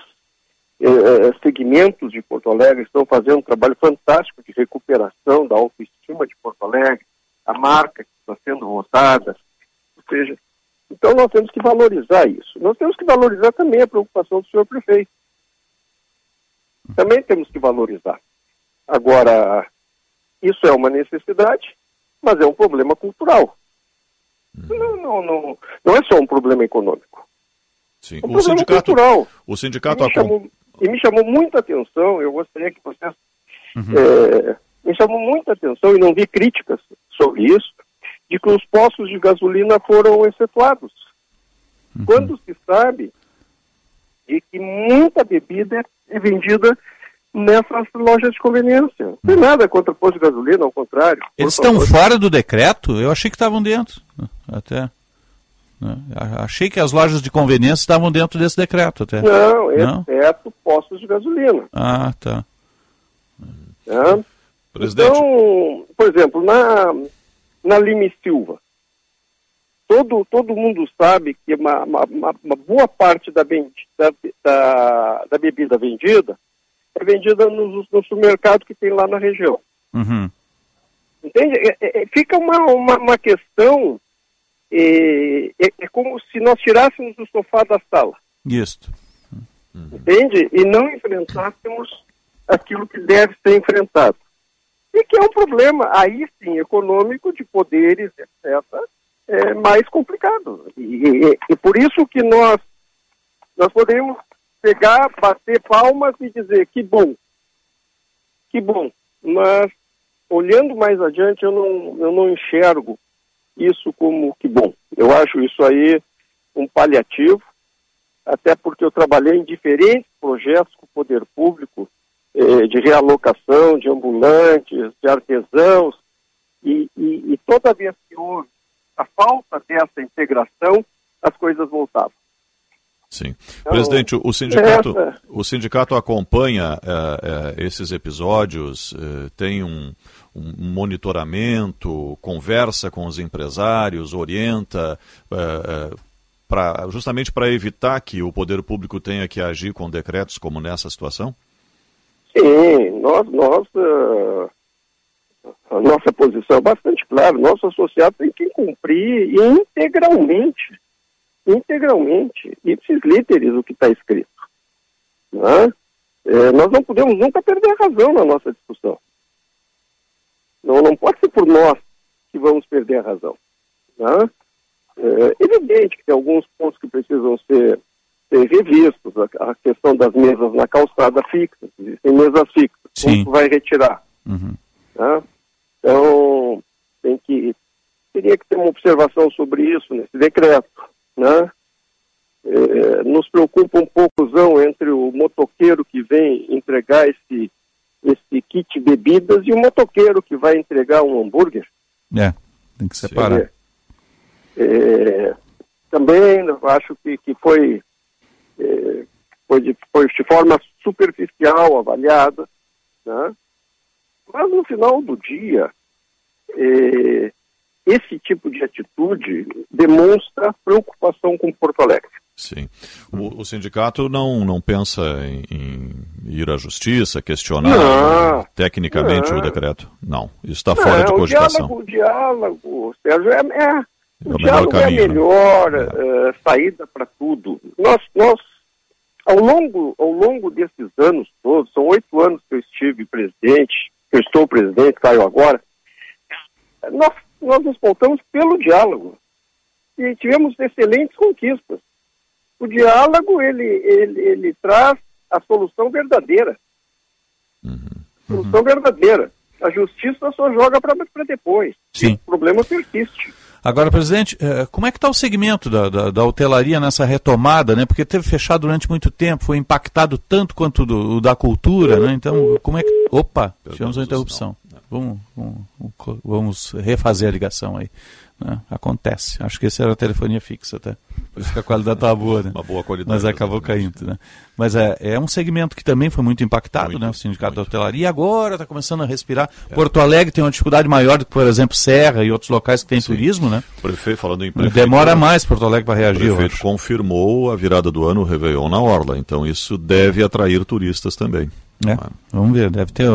eh, eh segmentos de Porto Alegre estão fazendo um trabalho fantástico de recuperação da autoestima de Porto Alegre, a marca que está sendo votada, seja, então nós temos que valorizar isso. Nós temos que valorizar também a preocupação do senhor prefeito. Também temos que valorizar. Agora, isso é uma necessidade, mas é um problema cultural. Não, não, não, não é só um problema econômico. Sim. É um o sindicato, cultural. O sindicato e me, chamou, e me chamou muita atenção, eu gostaria que vocês uhum. é, me chamou muita atenção e não vi críticas sobre isso, de que os postos de gasolina foram excetuados. Uhum. Quando se sabe de que muita bebida é vendida nessas lojas de conveniência. Não tem uhum. nada contra posto de gasolina, ao contrário. Eles estão fora do decreto? Eu achei que estavam dentro. Até. Né? Achei que as lojas de conveniência estavam dentro desse decreto até. Não, exceto postos de gasolina. Ah, tá. É. Presidente. Então, por exemplo, na, na Lime Silva. Todo, todo mundo sabe que uma, uma, uma boa parte da, da, da, da bebida vendida é vendida no, no supermercado que tem lá na região. Uhum. Entende? É, é, fica uma, uma, uma questão, é, é, é, como se nós tirássemos o sofá da sala. Isso. Entende? E não enfrentássemos aquilo que deve ser enfrentado. E que é um problema, aí sim, econômico, de poderes, etc., é mais complicado. E, e, e por isso que nós, nós podemos pegar, bater palmas e dizer que bom, que bom. Mas olhando mais adiante, eu não, eu não enxergo isso como que bom. Eu acho isso aí um paliativo, até porque eu trabalhei em diferentes projetos com o poder público, eh, de realocação de ambulantes, de artesãos, e, e, e toda vez que houve a falta dessa integração, as coisas voltavam. Sim. Então, Presidente, o sindicato, essa... o sindicato acompanha é, é, esses episódios, é, tem um, um, monitoramento, conversa com os empresários, orienta, pra, justamente para evitar que o poder público tenha que agir com decretos como nessa situação? Sim, nós, nós uh, a nossa posição é bastante clara. Nosso associado tem que cumprir integralmente integralmente, ipsis literis, o que está escrito. Né? É, nós não podemos nunca perder a razão na nossa discussão. Não, não pode ser por nós que vamos perder a razão. Né? É evidente que tem alguns pontos que precisam ser, ser revistos, a, a, questão das mesas na calçada fixa, existem mesas fixas, Sim. como vai retirar. Uhum. Né? Então, tem que, teria que ter uma observação sobre isso nesse decreto né? É, nos preocupa um pouco entre o motoqueiro que vem entregar esse, esse kit bebidas e o motoqueiro que vai entregar um hambúrguer. É, tem que separar. É, também acho que, que foi, é, foi, de, foi de forma superficial avaliada, né? mas no final do dia, é, esse tipo de atitude demonstra preocupação com Porto Alegre. Sim. O, o sindicato não, não pensa em, em, ir à justiça, questionar não, tecnicamente não. o decreto? Não. Isso está fora de cogitação. O diálogo, o diálogo Sérgio, é, é, é o, o diálogo caminho, é a né? melhor né? uh, saída para tudo. Nós, nós ao, longo, ao longo desses anos todos, são oito anos que eu estive presidente, que eu estou presidente, saio agora, nós nós nos pautamos pelo diálogo. E tivemos excelentes conquistas. O diálogo, ele, ele, ele traz a solução verdadeira. Uhum. Solução verdadeira. A justiça só joga para depois. Sim. O problema persiste. Agora, presidente, eh, como é que está o segmento da, da, da, hotelaria nessa retomada, né? Porque teve fechado durante muito tempo, foi impactado tanto quanto do, o da cultura, né? Então, como é que... Opa, tivemos uma interrupção. Vamos, vamos, vamos refazer a ligação aí. Né? Acontece. Acho que esse era a telefonia fixa até. Por isso que a qualidade estava boa, né? Uma boa qualidade. Mas acabou caindo, né? Mas é, é um segmento que também foi muito impactado, muito, né? O sindicato muito. da hotelaria. E agora está começando a respirar. É. Porto Alegre tem uma dificuldade maior do que, por exemplo, Serra e outros locais que têm Sim. turismo, né? Prefeito, falando em prefeito, Demora mais Porto Alegre para reagir. O prefeito confirmou a virada do ano, o Réveillon na Orla. Então isso deve atrair turistas também. É, vamos ver, deve ter,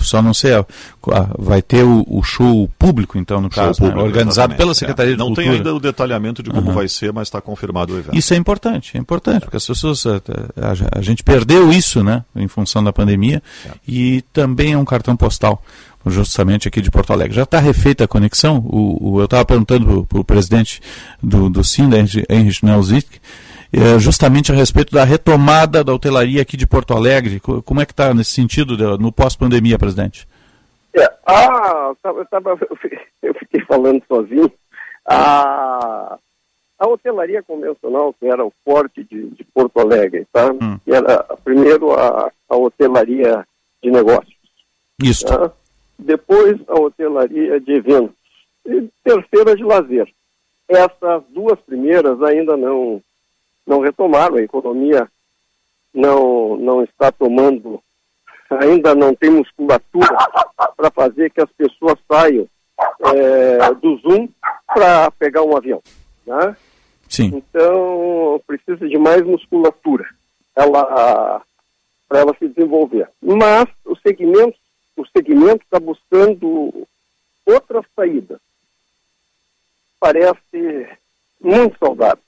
só não sei, vai ter o, o show público então no show caso, né? público, né? organizado pela Secretaria é. de não Cultura. Não tem ainda o detalhamento de como uhum. vai ser, mas está confirmado o evento. Isso é importante, é importante, porque as pessoas, a, a, a gente perdeu isso, né, em função da pandemia, é. e também é um cartão postal justamente aqui de Porto Alegre. Já está refeita a conexão? O, o eu estava perguntando para o presidente do, do SINDA, Henrich Nelzik, é, justamente a respeito da retomada da hotelaria aqui de Porto Alegre. Como é que está nesse sentido no pós-pandemia, presidente? É, ah, eu, tava, eu fiquei falando sozinho. A, a hotelaria convencional, que era o forte de, de Porto Alegre, tá? Hum. Que era primeiro a, a hotelaria de negócios. Isso. Tá? Depois a hotelaria de eventos. E terceira de lazer. Essas duas primeiras ainda não não retomaram, a economia não, não está tomando, ainda não tem musculatura para fazer que as pessoas saiam é, do Zoom para pegar um avião. Né? Sim. Então, precisa de mais musculatura. Ela, para ela se desenvolver. Mas o segmento o segmento está buscando outra saída. Parece muito saudável,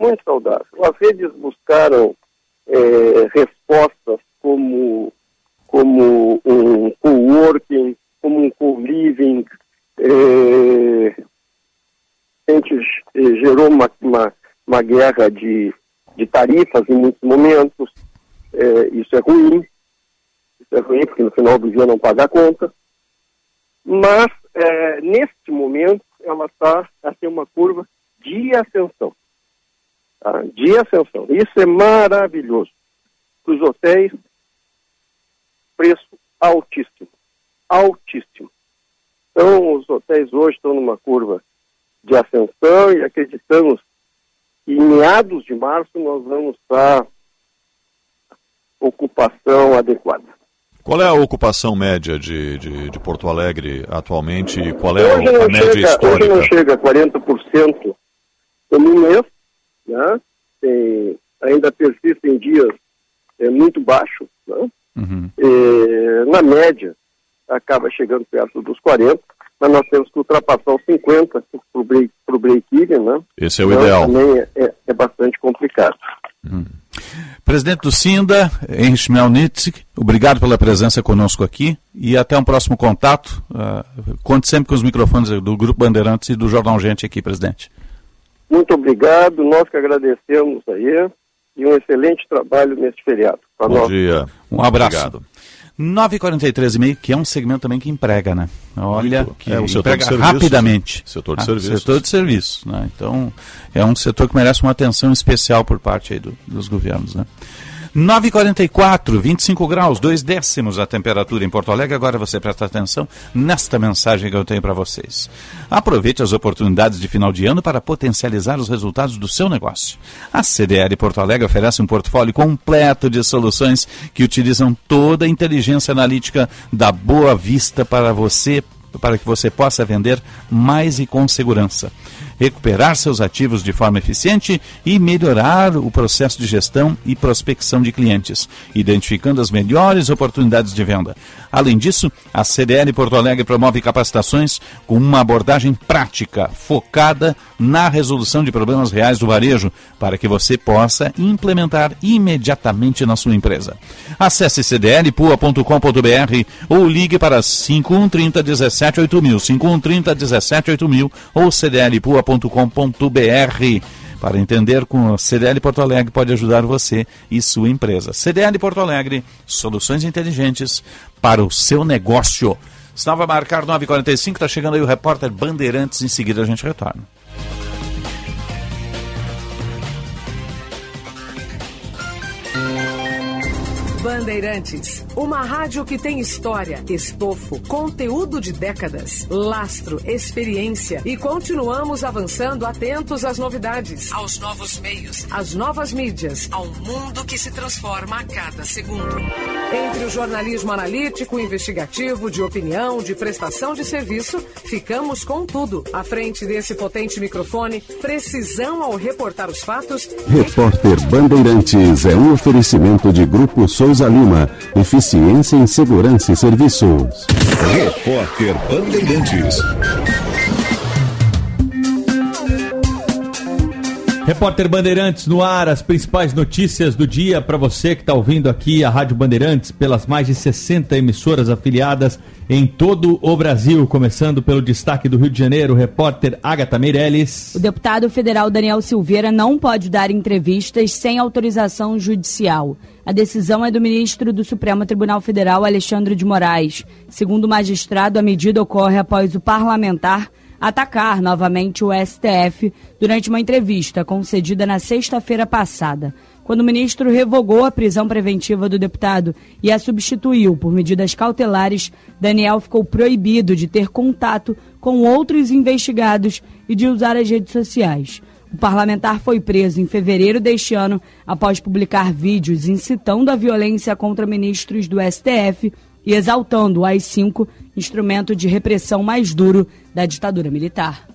muito saudável. As redes buscaram é, respostas como, como um co-working, como um co-living, é, a gente gerou uma, uma, uma guerra de, de tarifas em muitos momentos, é, isso é ruim, isso é ruim porque no final do dia não paga a conta, mas é, neste momento ela está a ter uma curva de ascensão, tá? de ascensão, isso é maravilhoso. Para os hotéis, preço altíssimo, altíssimo. Então os hotéis hoje estão numa curva de ascensão e acreditamos que em meados de março nós vamos estar ocupação adequada. Qual é a ocupação média de, de, de Porto Alegre atualmente qual é a, a média chega, histórica? Hoje não chega a 40% no mês, né? Tem, ainda persistem dias é, muito baixos, né? Uhum. E, na média acaba chegando perto dos 40%, mas nós temos que ultrapassar os 50 para o break, break-even, né? Esse é o então, ideal. Também é, é, é bastante complicado. Uhum. Presidente do Sinda, Henry Schmelnitz, obrigado pela presença conosco aqui e até um próximo contato. Uh, conte sempre com os microfones do Grupo Bandeirantes e do Jornal Gente aqui, presidente. Muito obrigado, nós que agradecemos aí e um excelente trabalho neste feriado. Bom nós. dia. Um abraço. Obrigado. 9h43 e meio, que é um segmento também que emprega, né? Olha, Muito. que É, o setor emprega de serviços, rapidamente. setor de Ah, serviços. Setor de serviços, né? Então, é um setor que merece uma atenção especial por parte aí do- dos governos, né? 9h44, 25 graus, 2 décimos a temperatura em Porto Alegre. Agora você presta atenção nesta mensagem que eu tenho para vocês. Aproveite as oportunidades de final de ano para potencializar os resultados do seu negócio. A CDL Porto Alegre oferece um portfólio completo de soluções que utilizam toda a inteligência analítica da Boa Vista para você para que você possa vender mais e com segurança, recuperar seus ativos de forma eficiente e melhorar o processo de gestão e prospecção de clientes, identificando as melhores oportunidades de venda. Além disso, a CDL Porto Alegre promove capacitações com uma abordagem prática, focada na resolução de problemas reais do varejo, para que você possa implementar imediatamente na sua empresa. Acesse cdlpua.com.br ou ligue para 5130 178000, 5130 178000 ou cdlpua.com.br. Para entender como a CDL Porto Alegre pode ajudar você e sua empresa. CDL Porto Alegre, soluções inteligentes para o seu negócio. Estava a marcar 9h45, está chegando aí o repórter Bandeirantes, em seguida a gente retorna. Bandeirantes, uma rádio que tem história, estofo, conteúdo de décadas, lastro, experiência e continuamos avançando atentos às novidades, aos novos meios, às novas mídias, ao mundo que se transforma a cada segundo. Entre o jornalismo analítico, investigativo, de opinião, de prestação de serviço, ficamos com tudo. À frente desse potente microfone, precisão ao reportar os fatos Repórter Bandeirantes é um oferecimento de Grupo Souza Lima. Eficiência em Segurança e Serviços. Repórter Bandeirantes. Repórter Bandeirantes no ar, as principais notícias do dia para você que está ouvindo aqui a Rádio Bandeirantes pelas mais de 60 emissoras afiliadas em todo o Brasil, começando pelo destaque do Rio de Janeiro, repórter Agatha Meirelles. O deputado federal Daniel Silveira não pode dar entrevistas sem autorização judicial. A decisão é do ministro do Supremo Tribunal Federal, Alexandre de Moraes. Segundo o magistrado, a medida ocorre após o parlamentar atacar novamente o STF durante uma entrevista concedida na sexta-feira passada. Quando o ministro revogou a prisão preventiva do deputado e a substituiu por medidas cautelares, Daniel ficou proibido de ter contato com outros investigados e de usar as redes sociais. O parlamentar foi preso em fevereiro deste ano após publicar vídeos incitando a violência contra ministros do STF e exaltando o AI-5, instrumento de repressão mais duro da ditadura militar.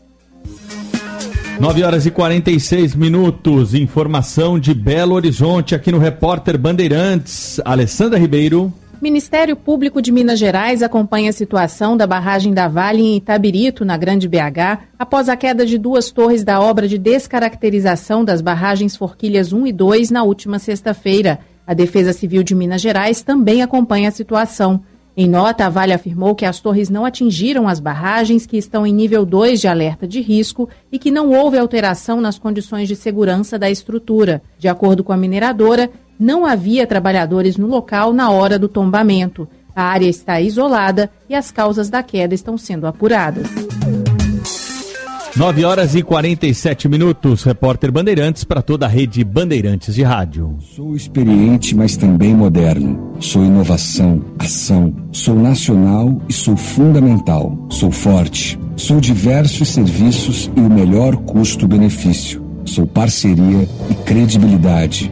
9 horas e 46 minutos. Informação de Belo Horizonte aqui no Repórter Bandeirantes. Alessandra Ribeiro. Ministério Público de Minas Gerais acompanha a situação da barragem da Vale em Itabirito, na Grande BH, após a queda de duas torres da obra de descaracterização das barragens Forquilhas 1 e 2 na última sexta-feira. A Defesa Civil de Minas Gerais também acompanha a situação. Em nota, a Vale afirmou que as torres não atingiram as barragens que estão em nível 2 de alerta de risco e que não houve alteração nas condições de segurança da estrutura. De acordo com a mineradora, não havia trabalhadores no local na hora do tombamento. A área está isolada e as causas da queda estão sendo apuradas. 9 horas e 47 minutos. Repórter Bandeirantes para toda a rede Bandeirantes de Rádio. Sou experiente, mas também moderno. Sou inovação, ação. Sou nacional e sou fundamental. Sou forte. Sou diversos serviços e o melhor custo-benefício. Sou parceria e credibilidade.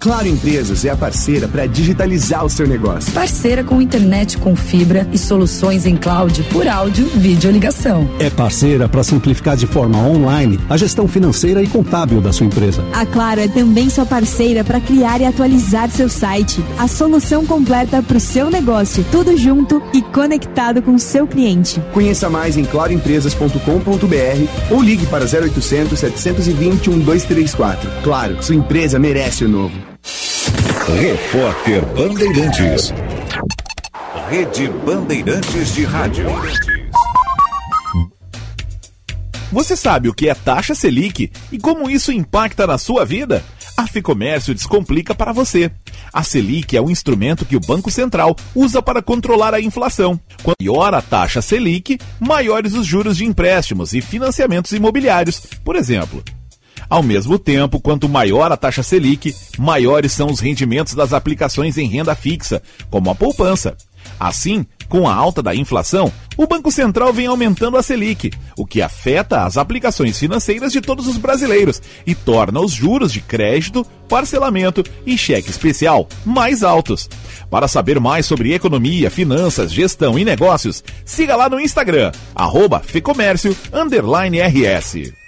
Claro Empresas é a parceira para digitalizar o seu negócio. Parceira com internet com fibra e soluções em cloud por áudio, vídeo ligação. É parceira para simplificar de forma online a gestão financeira e contábil da sua empresa. A Claro é também sua parceira para criar e atualizar seu site. A solução completa para o seu negócio, tudo junto e conectado com o seu cliente. Conheça mais em claroempresas.com.br ou ligue para 0800 720 1234. Claro, sua empresa merece o novo. Repórter Bandeirantes. Rede Bandeirantes de Rádio. Você sabe o que é taxa Selic e como isso impacta na sua vida? A Ficomércio descomplica para você. A Selic é o instrumento que o Banco Central usa para controlar a inflação. Quanto maior a taxa Selic, maiores os juros de empréstimos e financiamentos imobiliários, por exemplo. Ao mesmo tempo, quanto maior a taxa Selic, maiores são os rendimentos das aplicações em renda fixa, como a poupança. Assim, com a alta da inflação, o Banco Central vem aumentando a Selic, o que afeta as aplicações financeiras de todos os brasileiros e torna os juros de crédito, parcelamento e cheque especial mais altos. Para saber mais sobre economia, finanças, gestão e negócios, siga lá no Instagram, arroba Fecomércio, RS.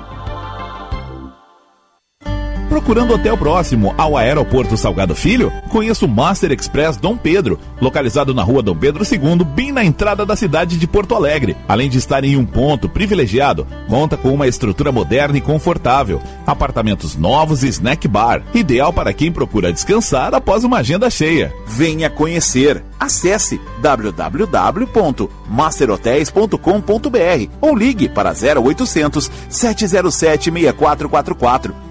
Procurando hotel próximo ao Aeroporto Salgado Filho? Conheça o Master Express Dom Pedro, localizado na rua Dom Pedro II, bem na entrada da cidade de Porto Alegre. Além de estar em um ponto privilegiado, conta com uma estrutura moderna e confortável, apartamentos novos e snack bar, ideal para quem procura descansar após uma agenda cheia. Venha conhecer. Acesse www.masterhotels.com.br ou ligue para 0800 707 6444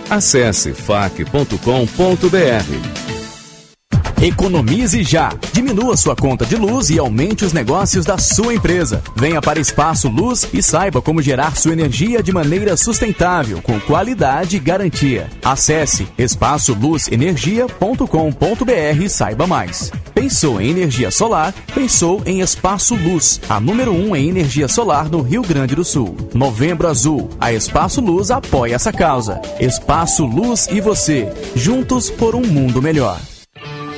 Acesse fac.com.br. Economize já. Diminua sua conta de luz e aumente os negócios da sua empresa. Venha para Espaço Luz e saiba como gerar sua energia de maneira sustentável, com qualidade e garantia. Acesse espaçoluzenergia.com.br e saiba mais. Pensou em energia solar? Pensou em Espaço Luz, a número 1 um em energia solar no Rio Grande do Sul. Novembro Azul. A Espaço Luz apoia essa causa. Espaço Luz e você, juntos por um mundo melhor.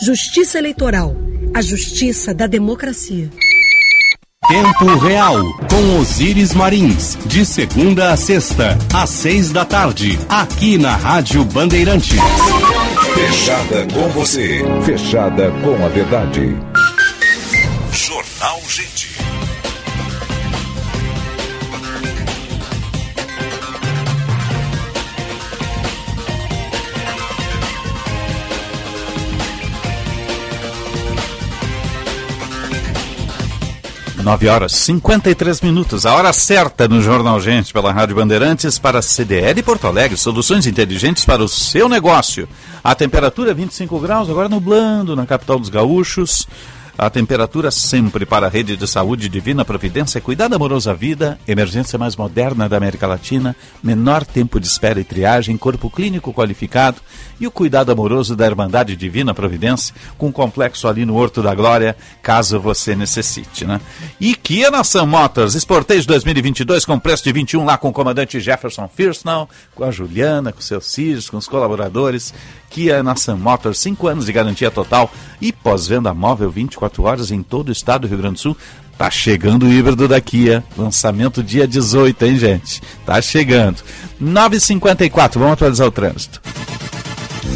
Justiça Eleitoral, a justiça da democracia. Tempo Real, com Osíris Marins, de segunda a sexta, às seis da tarde, aqui na Rádio Bandeirantes. Fechada com você, fechada com a verdade. 9 horas 53 minutos, a hora certa no Jornal Gente pela Rádio Bandeirantes para CDL Porto Alegre, soluções inteligentes para o seu negócio. A temperatura 25 graus, agora nublando na capital dos gaúchos. A temperatura sempre para a rede de saúde Divina Providência, cuidado amoroso à vida, emergência mais moderna da América Latina, menor tempo de espera e triagem, corpo clínico qualificado e o cuidado amoroso da Irmandade Divina Providência, com complexo ali no Horto da Glória, caso você necessite, né? E Kia Nação Motors, Sportage 2022 com preço de 21 lá com o comandante Jefferson Firsnall, com a Juliana, com seus filhos, com os colaboradores. Kia Nação Motors, 5 anos de garantia total e pós-venda móvel 24 horas em todo o estado do Rio Grande do Sul. Tá chegando o híbrido da Kia, lançamento dia 18, hein, gente? Tá chegando. 9h54, vamos atualizar o trânsito.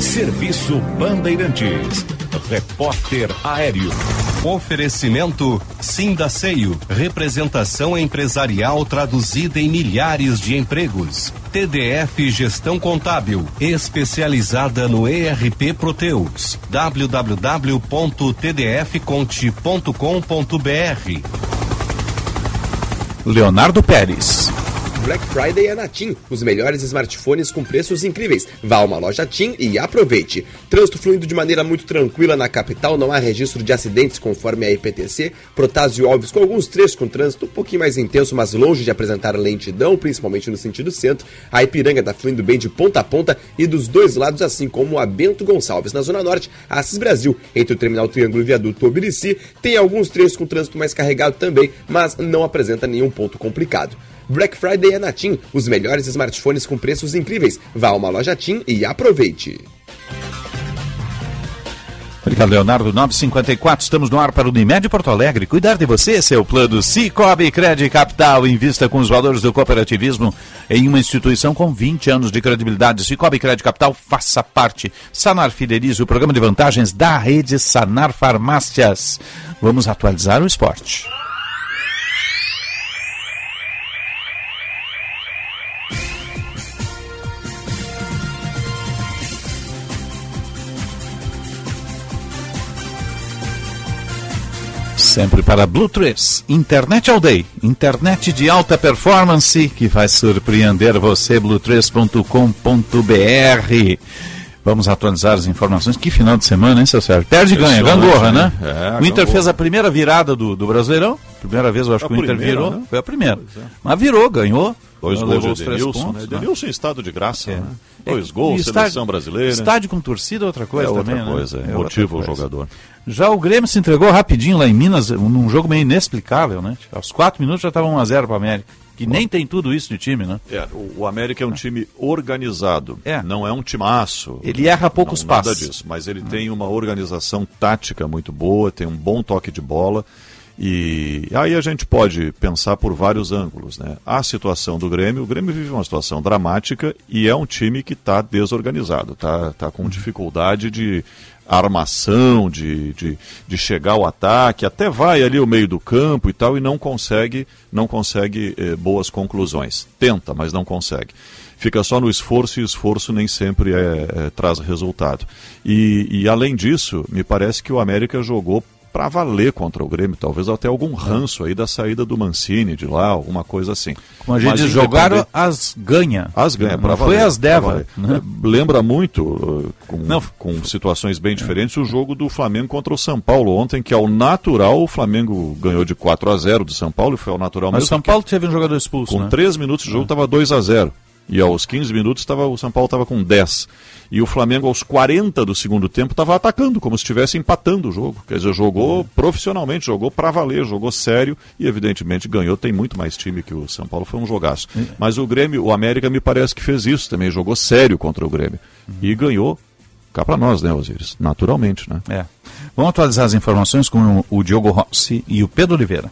Serviço Bandeirantes. Repórter Aéreo. Oferecimento Sindaceio, representação empresarial traduzida em milhares de empregos. TDF Gestão Contábil, especializada no ERP Proteus. www.tdfconte.com.br. Leonardo Pérez. Black Friday é na TIM. Os melhores smartphones com preços incríveis. Vá a uma loja TIM e aproveite. Trânsito fluindo de maneira muito tranquila na capital. Não há registro de acidentes conforme a IPTC. Protásio Alves com alguns trechos com trânsito um pouquinho mais intenso, mas longe de apresentar lentidão, principalmente no sentido centro. A Ipiranga está fluindo bem de ponta a ponta e dos dois lados, assim como a Bento Gonçalves. Na Zona Norte, Assis Brasil, entre o Terminal Triângulo e Viaduto Obirici, tem alguns trechos com trânsito mais carregado também, mas não apresenta nenhum ponto complicado. Black Friday é na TIM, os melhores smartphones com preços incríveis. Vá a uma loja TIM e aproveite. Obrigado, Leonardo. 954, estamos no ar para o Unimed Porto Alegre. Cuidar de você, é o plano Cicobi Crédito Capital. Invista com os valores do cooperativismo em uma instituição com 20 anos de credibilidade. Cicobi Crédito Capital, faça parte. Sanar Fidelize, o programa de vantagens da rede Sanar Farmácias. Vamos atualizar o esporte. Sempre para Blue 3, Internet All Day, internet de alta performance que vai surpreender você, blue3.com.br. Vamos atualizar as informações. Que final de semana, hein, seu Sérgio? Perde e ganha, gangorra, né? É, o Inter gangorra. fez a primeira virada do, do Brasileirão. Primeira vez eu acho A que o Inter primeira, virou. né? Foi a primeira. É. Mas virou, ganhou. Dois gols de Edenilson, pontos, né? né? Edenilson em estado de graça, É. né? É, Dois gols, seleção brasileira. Estádio com torcida é outra coisa É outra também, né? coisa, É outra motiva o jogador. Já o Grêmio se entregou rapidinho lá em Minas, num jogo meio inexplicável, né? Aos quatro minutos já estava 1x0 para o América. Que nem tem tudo isso de time, né? É, o, o América é um time organizado. Não é um timaço. Ele erra poucos não, nada passes. disso, mas ele tem uma organização tática muito boa, tem um bom toque de bola. E aí a gente pode pensar por vários ângulos. Né? A situação do Grêmio, o Grêmio vive uma situação dramática e é um time que está desorganizado, está tá com dificuldade de armação, de, de, de chegar ao ataque, até vai ali o meio do campo e tal, e não consegue, não consegue eh, boas conclusões. Tenta, mas não consegue. Fica só no esforço e esforço nem sempre é, é, traz resultado. E, e além disso, me parece que o América jogou para valer contra o Grêmio, talvez até algum ranço aí da saída do Mancini de lá, alguma coisa assim. Como a gente Mas jogaram as ganha. As ganha, Não para foi valer. as deva, né? É, Lembra muito, uh, com, com situações bem diferentes, o jogo do Flamengo contra o São Paulo ontem, que ao natural o Flamengo ganhou de 4 a 0 do São Paulo e foi ao natural Mas o mesmo. São Paulo teve um jogador expulso, Com né? 3 minutos de jogo estava 2 a 0 E aos 15 minutos tava, o São Paulo estava com 10. E o Flamengo, aos 40 do segundo tempo, estava atacando, como se estivesse empatando o jogo. Quer dizer, jogou profissionalmente, jogou para valer, jogou sério e, evidentemente, ganhou. Tem muito mais time que o São Paulo, foi um jogaço. Mas o Grêmio, o América, me parece que fez isso também, jogou sério contra o Grêmio. E ganhou. Cá para nós, né, Osiris? Naturalmente, né? É. Vamos atualizar as informações com o Diogo Rossi e o Pedro Oliveira.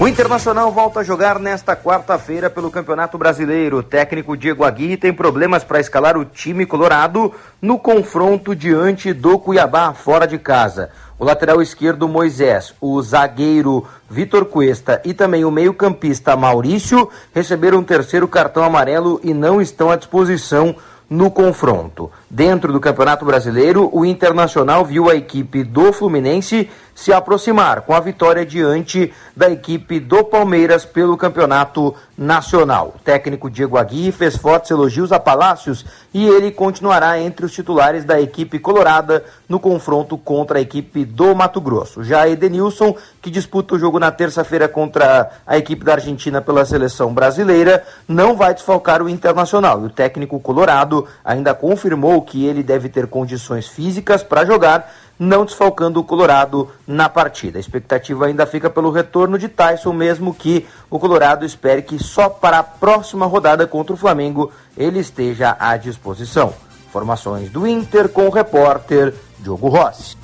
O Internacional volta a jogar nesta quarta-feira pelo Campeonato Brasileiro. O técnico Diego Aguirre tem problemas para escalar o time colorado no confronto diante do Cuiabá, fora de casa. O lateral esquerdo Moisés, o zagueiro Vitor Cuesta e também o meio-campista Maurício receberam um terceiro cartão amarelo e não estão à disposição no confronto. Dentro do Campeonato Brasileiro, o Internacional viu a equipe do Fluminense se aproximar com a vitória diante da equipe do Palmeiras pelo Campeonato Nacional. O técnico Diego Aguirre fez fortes elogios a Palácios e ele continuará entre os titulares da equipe colorada no confronto contra a equipe do Mato Grosso. Já Edenilson, que disputa o jogo na terça-feira contra a equipe da Argentina pela seleção brasileira, não vai desfalcar o Internacional. E o técnico colorado ainda confirmou que ele deve ter condições físicas para jogar, não desfalcando o Colorado na partida. A expectativa ainda fica pelo retorno de Tyson, mesmo que o Colorado espere que só para a próxima rodada contra o Flamengo ele esteja à disposição. Informações do Inter com o repórter Diogo Rossi.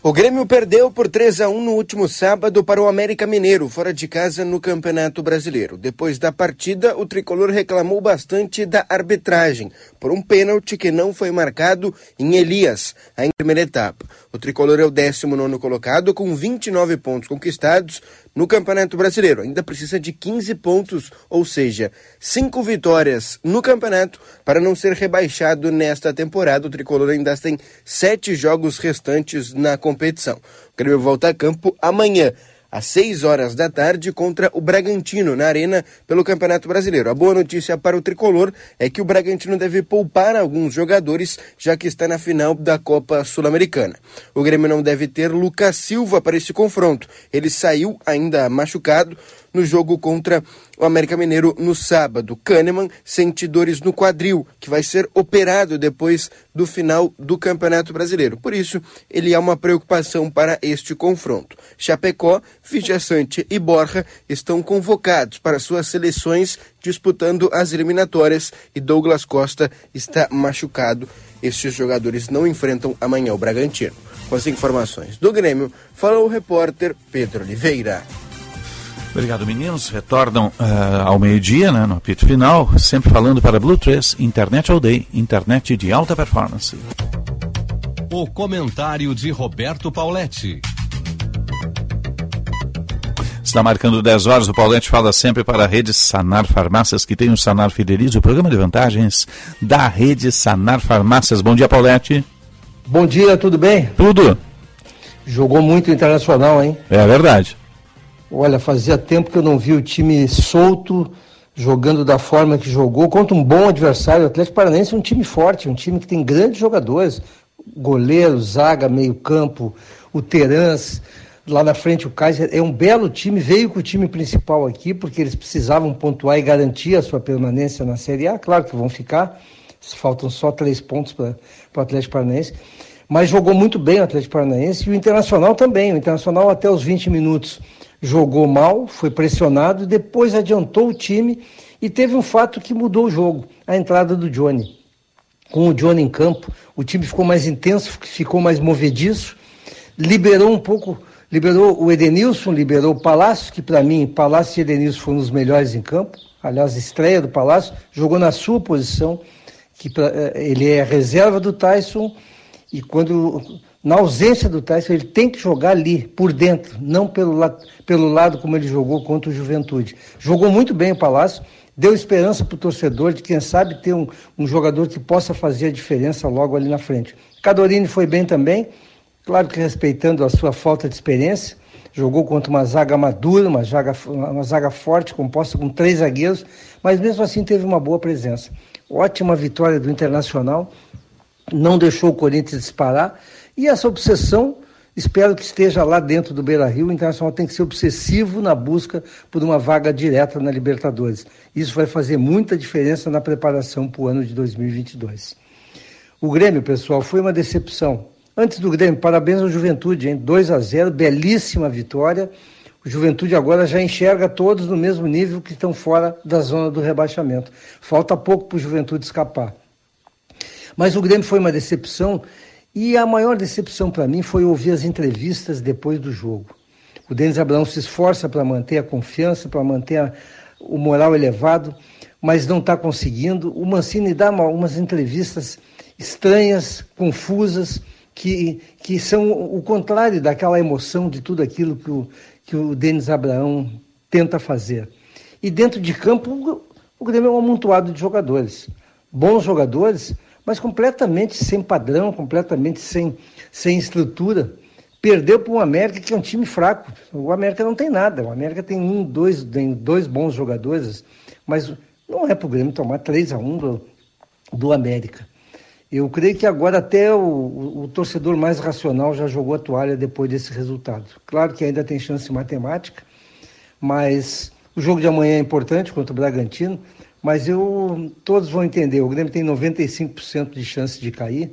O Grêmio perdeu por 3 a 1 no último sábado para o América Mineiro, fora de casa no Campeonato Brasileiro. Depois da partida, o tricolor reclamou bastante da arbitragem por um pênalti que não foi marcado em Elias, a primeira etapa. O tricolor é o 19 colocado com 29 pontos conquistados no Campeonato Brasileiro. Ainda precisa de 15 pontos, ou seja, 5 vitórias no campeonato para não ser rebaixado nesta temporada. O tricolor ainda tem 7 jogos restantes na competição. O Grêmio volta a campo amanhã às 6 horas da tarde contra o Bragantino na Arena pelo Campeonato Brasileiro. A boa notícia para o tricolor é que o Bragantino deve poupar alguns jogadores, já que está na final da Copa Sul-Americana. O Grêmio não deve ter Lucas Silva para esse confronto. Ele saiu ainda machucado no jogo contra o América Mineiro no sábado. Kahneman sente dores no quadril, que vai ser operado depois do final do Campeonato Brasileiro. Por isso, ele é uma preocupação para este confronto. Chapecó, Vijaçante e Borja estão convocados para suas seleções disputando as eliminatórias e Douglas Costa está machucado. Estes jogadores não enfrentam amanhã o Bragantino. Com as informações do Grêmio, fala o repórter Pedro Oliveira. Obrigado, meninos. Retornam ah, ao meio-dia, né, no apito final, sempre falando para Blue 3, Internet All Day, internet de alta performance. O comentário de Roberto Pauletti. Está marcando 10 horas, o Paulette fala sempre para a rede Sanar Farmácias, que tem o Sanar Fidelize, o programa de vantagens da rede Sanar Farmácias. Bom dia, Paulette. Bom dia, tudo bem? Tudo. Jogou muito internacional, hein? É verdade. Olha, fazia tempo que eu não vi o time solto, jogando da forma que jogou, contra um bom adversário. O Atlético Paranaense é um time forte, um time que tem grandes jogadores. Goleiro, zaga, meio campo, o Terans, lá na frente o Kaiser. É um belo time, veio com o time principal aqui, porque eles precisavam pontuar e garantir a sua permanência na Série A. Claro que vão ficar, faltam só três pontos para o Atlético Paranaense. Mas jogou muito bem o Atlético Paranaense e o Internacional também. O Internacional até os 20 minutos jogou mal, foi pressionado, depois adiantou o time e teve um fato que mudou o jogo, a entrada do Johnny. Com o Johnny em campo, o time ficou mais intenso, ficou mais movediço, liberou um pouco, liberou o Edenilson, liberou o Palácio, que para mim, Palácio e Edenilson foram os melhores em campo, aliás, estreia do Palácio, jogou na sua posição, que pra, eh, ele é reserva do Tyson e quando na ausência do Tyson ele tem que jogar ali por dentro, não pelo, la, pelo lado como ele jogou contra o Juventude. Jogou muito bem o Palácio, deu esperança para o torcedor de quem sabe ter um, um jogador que possa fazer a diferença logo ali na frente. Cadorini foi bem também, claro que respeitando a sua falta de experiência, jogou contra uma zaga madura, uma zaga, uma zaga forte, composta com três zagueiros, mas mesmo assim teve uma boa presença. Ótima vitória do Internacional, não deixou o Corinthians disparar, e essa obsessão, espero que esteja lá dentro do Beira Rio. O Internacional tem que ser obsessivo na busca por uma vaga direta na Libertadores. Isso vai fazer muita diferença na preparação para o ano de 2022. O Grêmio, pessoal, foi uma decepção. Antes do Grêmio, parabéns ao Juventude, hein? 2 a 0 belíssima vitória. O Juventude agora já enxerga todos no mesmo nível que estão fora da zona do rebaixamento. Falta pouco para o Juventude escapar. Mas o Grêmio foi uma decepção e a maior decepção para mim foi ouvir as entrevistas depois do jogo. O Denis Abraão se esforça para manter a confiança, para manter a, o moral elevado, mas não está conseguindo. O Mancini dá uma, umas entrevistas estranhas, confusas, que, que são o contrário daquela emoção de tudo aquilo que o, que o Denis Abraão tenta fazer. E dentro de campo, o Grêmio é um amontoado de jogadores. Bons jogadores, mas completamente sem padrão, completamente sem, sem estrutura. Perdeu para o América, que é um time fraco. O América não tem nada. O América tem um, dois, tem dois bons jogadores, mas não é para o Grêmio tomar 3 a 1 do, do América. Eu creio que agora até o, o, o, torcedor mais racional já jogou a toalha depois desse resultado. Claro que ainda tem chance matemática, mas o jogo de amanhã é importante contra o Bragantino. Mas eu todos vão entender, o Grêmio tem 95% de chance de cair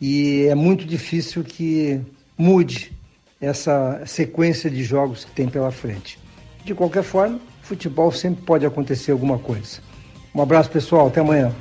e é muito difícil que mude essa sequência de jogos que tem pela frente. De qualquer forma, futebol sempre pode acontecer alguma coisa. Um abraço, pessoal. Até amanhã.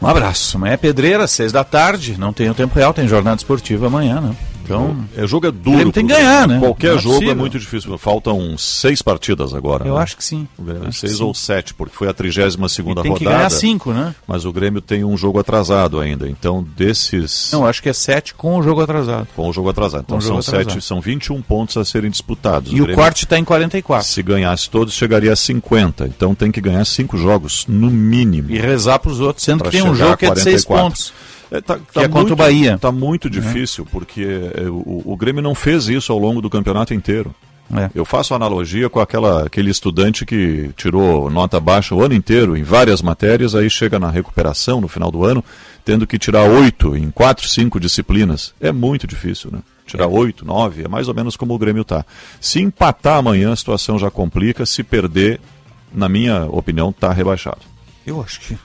Um abraço. Amanhã é pedreira, seis da tarde. Não tem o tempo real, tem jornada esportiva amanhã, né? Então, é jogo é duro. tem que ganhar, né? Qualquer é jogo é possível. é muito difícil. Faltam seis partidas agora. Eu né? acho que sim. Acho seis que sim. ou sete, porque foi a 32 segunda rodada. Tem que ganhar cinco, né? Mas o Grêmio tem um jogo atrasado ainda. Então, desses. Não, acho que é sete com o jogo atrasado. Com o jogo atrasado. Então, são atrasado. sete, são 21 pontos a serem disputados. E o, o corte está em 44. Se ganhasse todos, chegaria a 50. Então, tem que ganhar cinco jogos, no mínimo. E rezar para os outros, sendo que tem um jogo que é de seis pontos. É, tá, que tá é contra o Bahia. Está muito difícil, porque é, o, o, Grêmio não fez isso ao longo do campeonato inteiro. É. Eu faço analogia com aquela, aquele estudante que tirou nota baixa o ano inteiro em várias matérias, aí chega na recuperação no final do ano, tendo que tirar oito em quatro, cinco disciplinas. É muito difícil, né? Tirar é. oito, nove, é mais ou menos como o Grêmio está. Se empatar amanhã, a situação já complica. Se perder, na minha opinião, está rebaixado. Eu acho que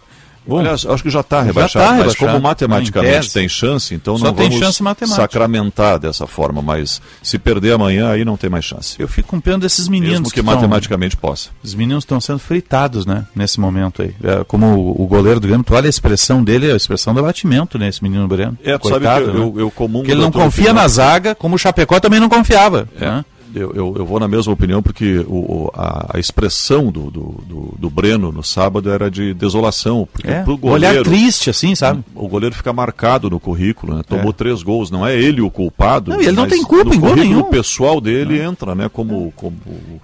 Bom, Aliás, acho que já está rebaixado, tá mas como matematicamente tem chance, então Só não vamos chance sacramentar dessa forma, mas se perder amanhã, aí não tem mais chance. Eu fico com pena desses meninos. Mesmo que, que matematicamente tão, possa. Os meninos estão sendo fritados, né, nesse momento aí. É, como o, goleiro do Grêmio, tu olha a expressão dele, a expressão do abatimento, né, esse menino Breno. É, Coitado, sabe que eu, né? eu, eu comum... Que ele não confia na zaga, como o Chapecó também não confiava. É. Né? Eu, eu, eu, vou na mesma opinião porque o, a, a, expressão do, do, do, do, Breno no sábado era de desolação. Porque é, goleiro, olhar triste, assim, sabe? O, goleiro fica marcado no currículo, né? Tomou é. três gols, não é ele o culpado. Não, ele não tem culpa em gol nenhum. O pessoal dele não. entra, né? Como, como.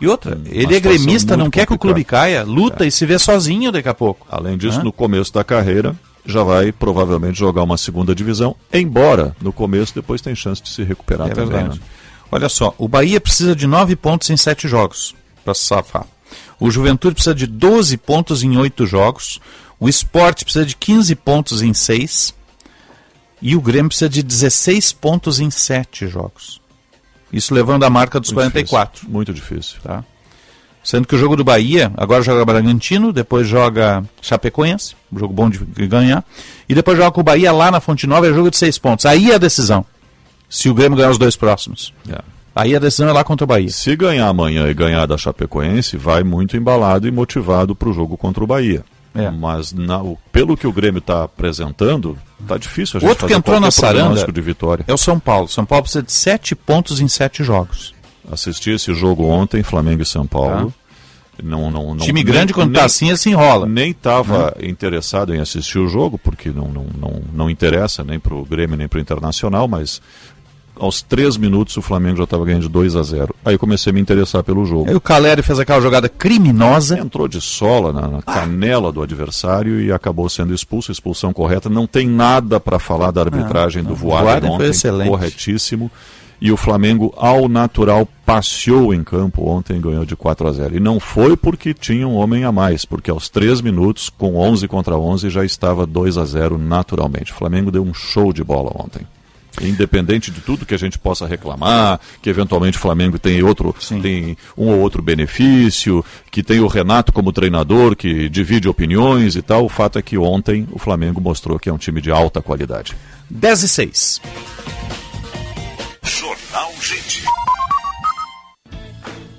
E outra, ele é gremista, não quer que o clube caia, luta é. e se vê sozinho daqui a pouco. Além disso, no começo da carreira, já vai provavelmente jogar uma segunda divisão, embora no começo depois tem chance de se recuperar é também. Verdade. Né? Olha só, o Bahia precisa de 9 pontos em 7 jogos para se safar. O Juventude precisa de 12 pontos em 8 jogos. O Esporte precisa de 15 pontos em 6. E o Grêmio precisa de 16 pontos em 7 jogos. Isso levando a marca dos muito 44. Difícil, muito difícil. Tá? Sendo que o jogo do Bahia, agora joga Bragantino, depois joga Chapecoense, um jogo bom de ganhar, e depois joga com o Bahia lá na Fonte Nova, é jogo de 6 pontos. Aí é a decisão se o Grêmio ganhar os dois próximos. É. Aí a decisão é lá contra o Bahia. Se ganhar amanhã e ganhar da Chapecoense, vai muito embalado e motivado para o jogo contra o Bahia. É. Mas na, o, pelo que o Grêmio está apresentando, tá difícil a gente Outro que entrou na saranda de vitória. é o São Paulo. São Paulo precisa de sete pontos em sete jogos. Assisti esse jogo ontem, Flamengo e São Paulo. Não, não, não, Time grande quando tá assim, se enrola. Nem estava interessado em assistir o jogo, porque não, não, não, não interessa nem para o Grêmio nem para o Internacional, mas aos três minutos o Flamengo já estava ganhando de 2 a 0 Aí eu comecei a me interessar pelo jogo. Aí o Caleri fez aquela jogada criminosa. Entrou de sola na, na canela do adversário e acabou sendo expulso, expulsão correta. Não tem nada para falar da arbitragem do Voaden ontem, excelente. corretíssimo. E o Flamengo, ao natural, passeou em campo ontem e ganhou de 4 a 0. E não foi porque tinha um homem a mais, porque aos 3 minutos, com 11 contra 11, já estava 2 a 0 naturalmente. O Flamengo deu um show de bola ontem. Independente de tudo que a gente possa reclamar, que eventualmente o Flamengo tem outro, tem um ou outro benefício, que tem o Renato como treinador, que divide opiniões e tal, o fato é que ontem o Flamengo mostrou que é um time de alta qualidade. 10 e 6. Jornal Gente.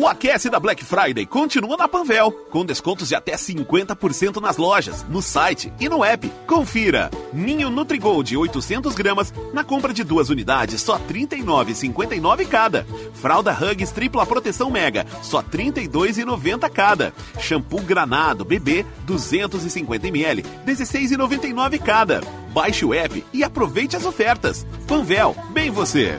O aquece da Black Friday continua na Panvel, com descontos de até 50% nas lojas, no site e no app. Confira! Ninho Nutrigold 800 gramas na compra de duas unidades, só R$ 39,59 cada. Fralda Hugs tripla proteção mega, só R$ 32,90 cada. Shampoo Granado bebê 250 ml, R$ 16,99 cada. Baixe o app e aproveite as ofertas. Panvel, bem você!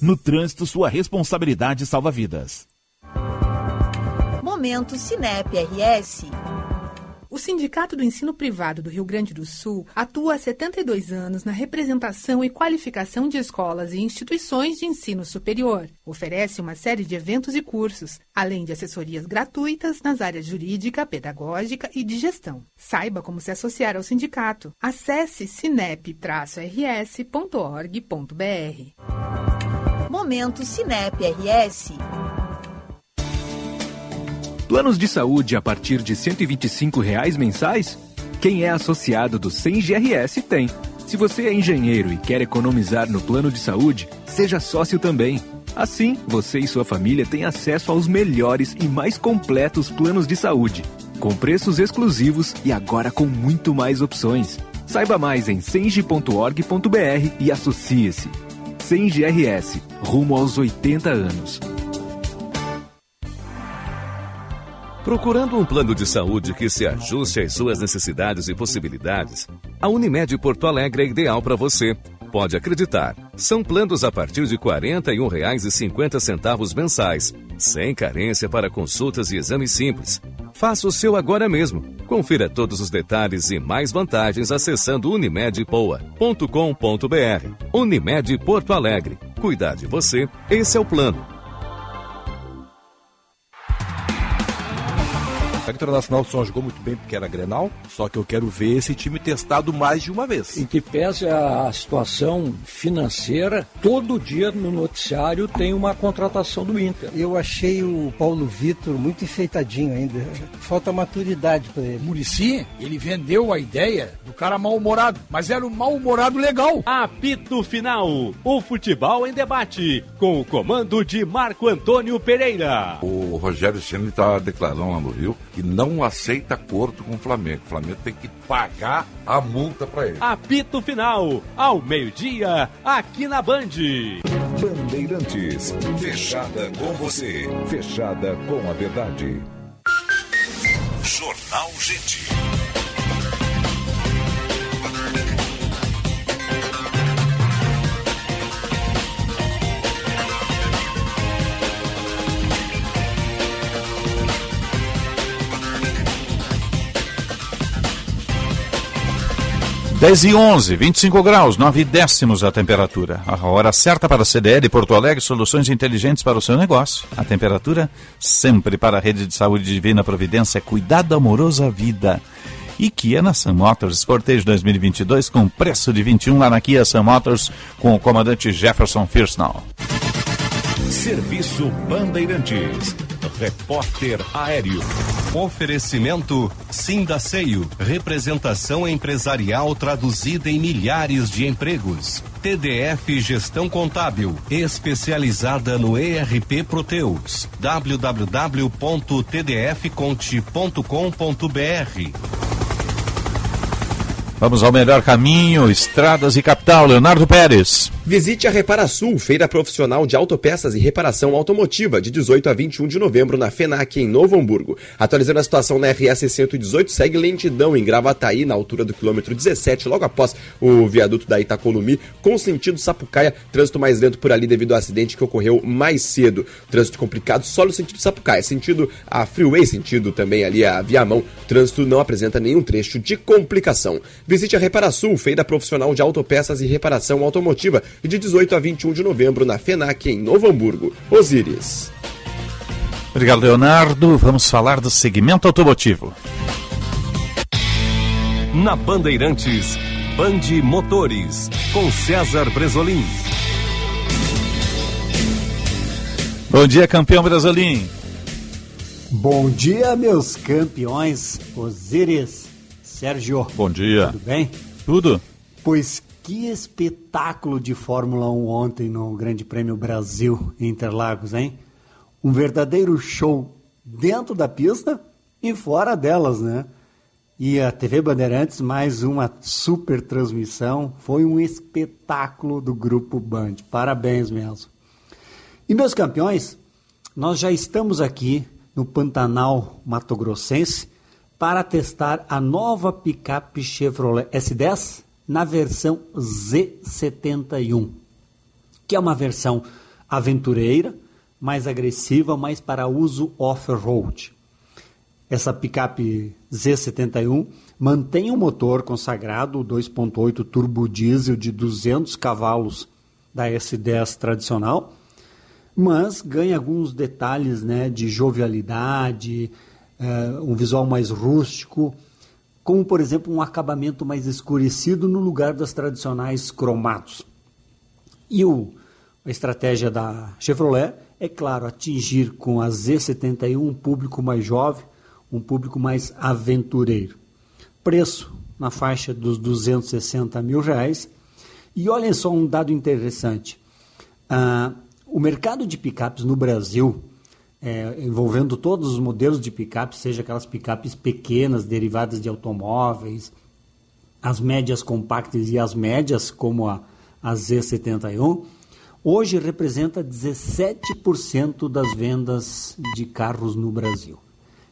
No trânsito, sua responsabilidade salva vidas. Momento Cinep RS. O Sindicato do Ensino Privado do Rio Grande do Sul atua há 72 anos na representação e qualificação de escolas e instituições de ensino superior. Oferece uma série de eventos e cursos, além de assessorias gratuitas nas áreas jurídica, pedagógica e de gestão. Saiba como se associar ao sindicato. Acesse sinep-rs.org.br. Momento Cinep RS. Planos de saúde a partir de 125 reais mensais? Quem é associado do 100 GRS tem. Se você é engenheiro e quer economizar no plano de saúde, seja sócio também. Assim, você e sua família têm acesso aos melhores e mais completos planos de saúde, com preços exclusivos e agora com muito mais opções. Saiba mais em senge.org.br e associe-se. 100 GRS, rumo aos 80 anos. Procurando um plano de saúde que se ajuste às suas necessidades e possibilidades, a Unimed Porto Alegre é ideal para você. Pode acreditar, são planos a partir de R$ 41,50 mensais, sem carência para consultas e exames simples. Faça o seu agora mesmo. Confira todos os detalhes e mais vantagens acessando unimedpoa.com.br. Unimed Porto Alegre. Cuidar de você, esse é o plano. A Internacional só jogou muito bem porque era Grenal, só que eu quero ver esse time testado mais de uma vez. Em que pese a situação financeira, todo dia no noticiário tem uma contratação do Inter. Eu achei o Paulo Vitor muito enfeitadinho ainda. Falta maturidade para ele. Murici, ele vendeu a ideia do cara mal-humorado, mas era um mal-humorado legal. Apito Final, o futebol em debate, com o comando de Marco Antônio Pereira. O Rogério Ceni está declarando lá no Rio que não aceita acordo com o Flamengo. O Flamengo tem que pagar a multa para ele. Apito Final, ao meio-dia, aqui na Band. Bandeirantes, fechada com você, fechada com a verdade. Jornal Gente. Dez e onze, 25 graus, 9 décimos a temperatura. A hora certa para a CDL Porto Alegre, soluções inteligentes para o seu negócio. A temperatura sempre para a rede de saúde Divina Providência, cuidado amoroso à vida. E Kia na Sun Motors, Sportage 2022 com preço de 21 lá na Kia Sun Motors com o comandante Jefferson Firsnall. Serviço Bandeirantes. Repórter Aéreo. Oferecimento Sindaceio. Representação empresarial traduzida em milhares de empregos. TDF Gestão Contábil. Especializada no ERP Proteus. www.tdfconte.com.br Vamos ao melhor caminho, estradas e capital. Leonardo Pérez. Visite a Reparasul, feira profissional de autopeças e reparação automotiva, de 18 a 21 de novembro na FENAC, em Novo Hamburgo. Atualizando a situação na RS 118, segue lentidão em Gravataí, na altura do quilômetro 17, logo após o viaduto da Itacolumi, com sentido Sapucaia. Trânsito mais lento por ali devido ao acidente que ocorreu mais cedo. Trânsito complicado só no sentido Sapucaia. Sentido a Freeway, sentido também ali a Viamão. Trânsito não apresenta nenhum trecho de complicação. Visite a Reparasul, feira profissional de autopeças e reparação automotiva, de 18 a 21 de novembro na FENAC, em Novo Hamburgo. Osíris. Obrigado, Leonardo. Vamos falar do segmento automotivo. Na Bandeirantes, Band Motores, com César Bresolim. Bom dia, campeão Bresolim. Bom dia, meus campeões. Osíris. Sérgio. Bom dia. Tudo bem? Tudo. Pois que espetáculo de Fórmula 1 ontem no Grande Prêmio Brasil em Interlagos, hein? Um verdadeiro show dentro da pista e fora delas, né? E a TV Bandeirantes, mais uma super transmissão. Foi um espetáculo do Grupo Band. Parabéns mesmo. E meus campeões, nós já estamos aqui no Pantanal Mato Grossense para testar a nova picape Chevrolet S10 na versão Z71, que é uma versão aventureira, mais agressiva, mas para uso off-road. Essa picape Z71 mantém o um motor consagrado 2.8 turbo diesel de 200 cavalos da S10 tradicional, mas ganha alguns detalhes né, de jovialidade, uh, um visual mais rústico, como por exemplo um acabamento mais escurecido no lugar das tradicionais cromados. E o, a estratégia da Chevrolet é, claro, atingir com a Z71 um público mais jovem, um público mais aventureiro. Preço na faixa dos 260 mil reais. E olhem só um dado interessante. Uh, o mercado de picapes no Brasil é, envolvendo todos os modelos de picape, seja aquelas picapes pequenas, derivadas de automóveis, as médias compactas e as médias, como a, a Z71, hoje representa 17% das vendas de carros no Brasil.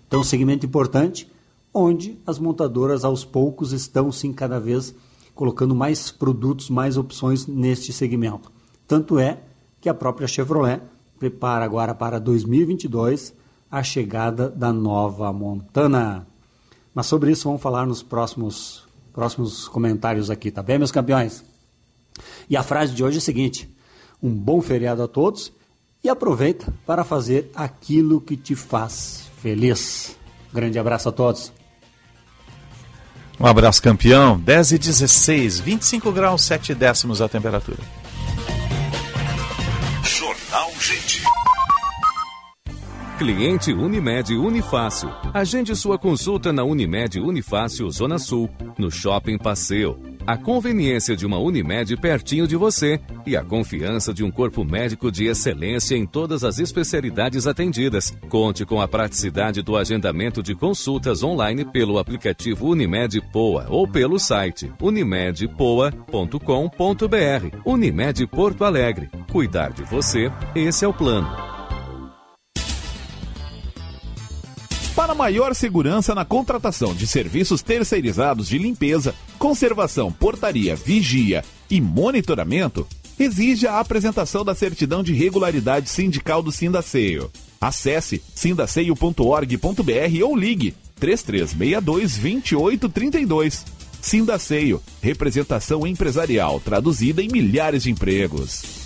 Então, segmento importante, onde as montadoras aos poucos estão sim cada vez colocando mais produtos, mais opções neste segmento. Tanto é que a própria Chevrolet prepara agora para 2022 a chegada da nova Montana. Mas sobre isso vamos falar nos próximos, próximos comentários aqui, tá bem, meus campeões? E a frase de hoje é a seguinte: um bom feriado a todos e aproveita para fazer aquilo que te faz feliz. Grande abraço a todos. Um abraço, campeão. 10 e 16, 25 graus, 7 décimos a temperatura. Jornal Gente. Cliente Unimed Unifácil. Agende sua consulta na Unimed Unifácil Zona Sul, no Shopping Passeio. A conveniência de uma Unimed pertinho de você e a confiança de um corpo médico de excelência em todas as especialidades atendidas. Conte com a praticidade do agendamento de consultas online pelo aplicativo Unimed Poa ou pelo site unimedpoa.com.br. Unimed Porto Alegre. Cuidar de você, esse é o plano. Para maior segurança na contratação de serviços terceirizados de limpeza, conservação, portaria, vigia e monitoramento, exige a apresentação da certidão de regularidade sindical do Sindaceio. Acesse sindaceio.org.br ou ligue 3362 2832. Sindaceio, representação empresarial traduzida em milhares de empregos.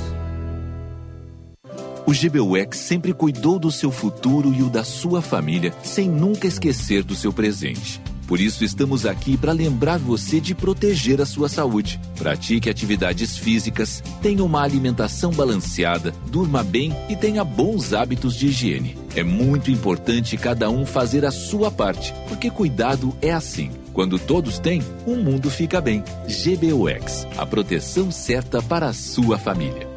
O GBUX sempre cuidou do seu futuro e o da sua família, sem nunca esquecer do seu presente. Por isso, estamos aqui para lembrar você de proteger a sua saúde. Pratique atividades físicas, tenha uma alimentação balanceada, durma bem e tenha bons hábitos de higiene. É muito importante cada um fazer a sua parte, porque cuidado é assim. Quando todos têm, o mundo fica bem. GBUX a proteção certa para a sua família.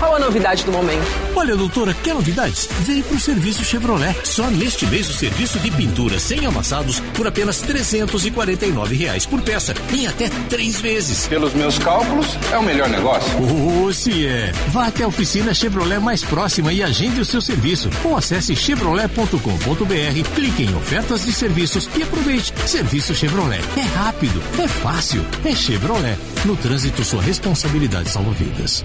Qual a novidade do momento? Olha, doutora, quer novidades? Vem pro serviço Chevrolet. Só neste mês o serviço de pintura sem amassados por apenas 349 reais por peça, em até três vezes. Pelos meus cálculos, é o melhor negócio. Oh, se é. Vá até a oficina Chevrolet mais próxima e agende o seu serviço. Ou acesse chevrolet.com.br, clique em ofertas de serviços e aproveite. Serviço Chevrolet. É rápido, é fácil, é Chevrolet. No trânsito, sua responsabilidade salva vidas.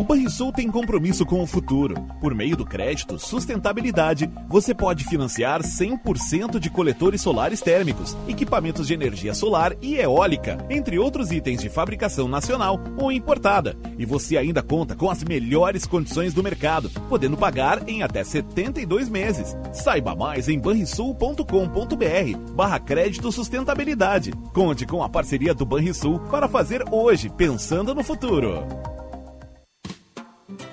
O Banrisul tem compromisso com o futuro. Por meio do crédito Sustentabilidade, você pode financiar 100% de coletores solares térmicos, equipamentos de energia solar e eólica, entre outros itens de fabricação nacional ou importada. E você ainda conta com as melhores condições do mercado, podendo pagar em até 72 meses. Saiba mais em banrisul.com.br barra crédito sustentabilidade. Conte com a parceria do Banrisul para fazer hoje, pensando no futuro.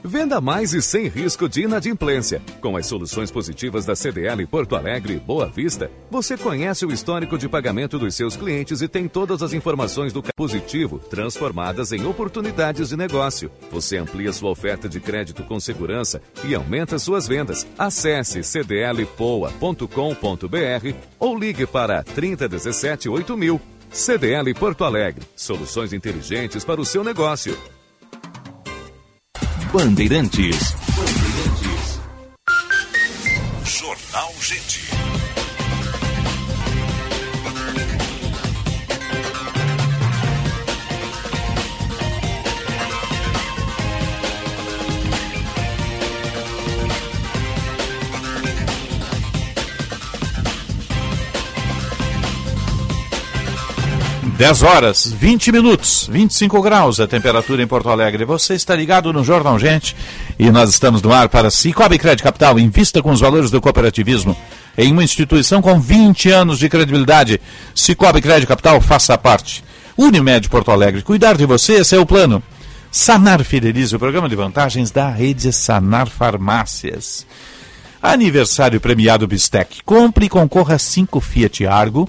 Venda mais e sem risco de inadimplência. Com as soluções positivas da CDL Porto Alegre e Boa Vista, você conhece o histórico de pagamento dos seus clientes e tem todas as informações do positivo transformadas em oportunidades de negócio. Você amplia sua oferta de crédito com segurança e aumenta suas vendas. Acesse cdlpoa.com.br ou ligue para 3017 8000. CDL Porto Alegre. Soluções inteligentes para o seu negócio. Bandeirantes. 10 horas, 20 minutos, 25 graus a temperatura em Porto Alegre. Você está ligado no Jornal Gente e nós estamos no ar para Cicobi Crédito Capital. Invista com os valores do cooperativismo em uma instituição com 20 anos de credibilidade. Cicobi Crédito Capital, faça parte. Unimed Porto Alegre, cuidar de você, esse é o plano. Sanar Fidelize, o programa de vantagens da rede Sanar Farmácias. Aniversário premiado Bistec. Compre e concorra a 5 Fiat Argo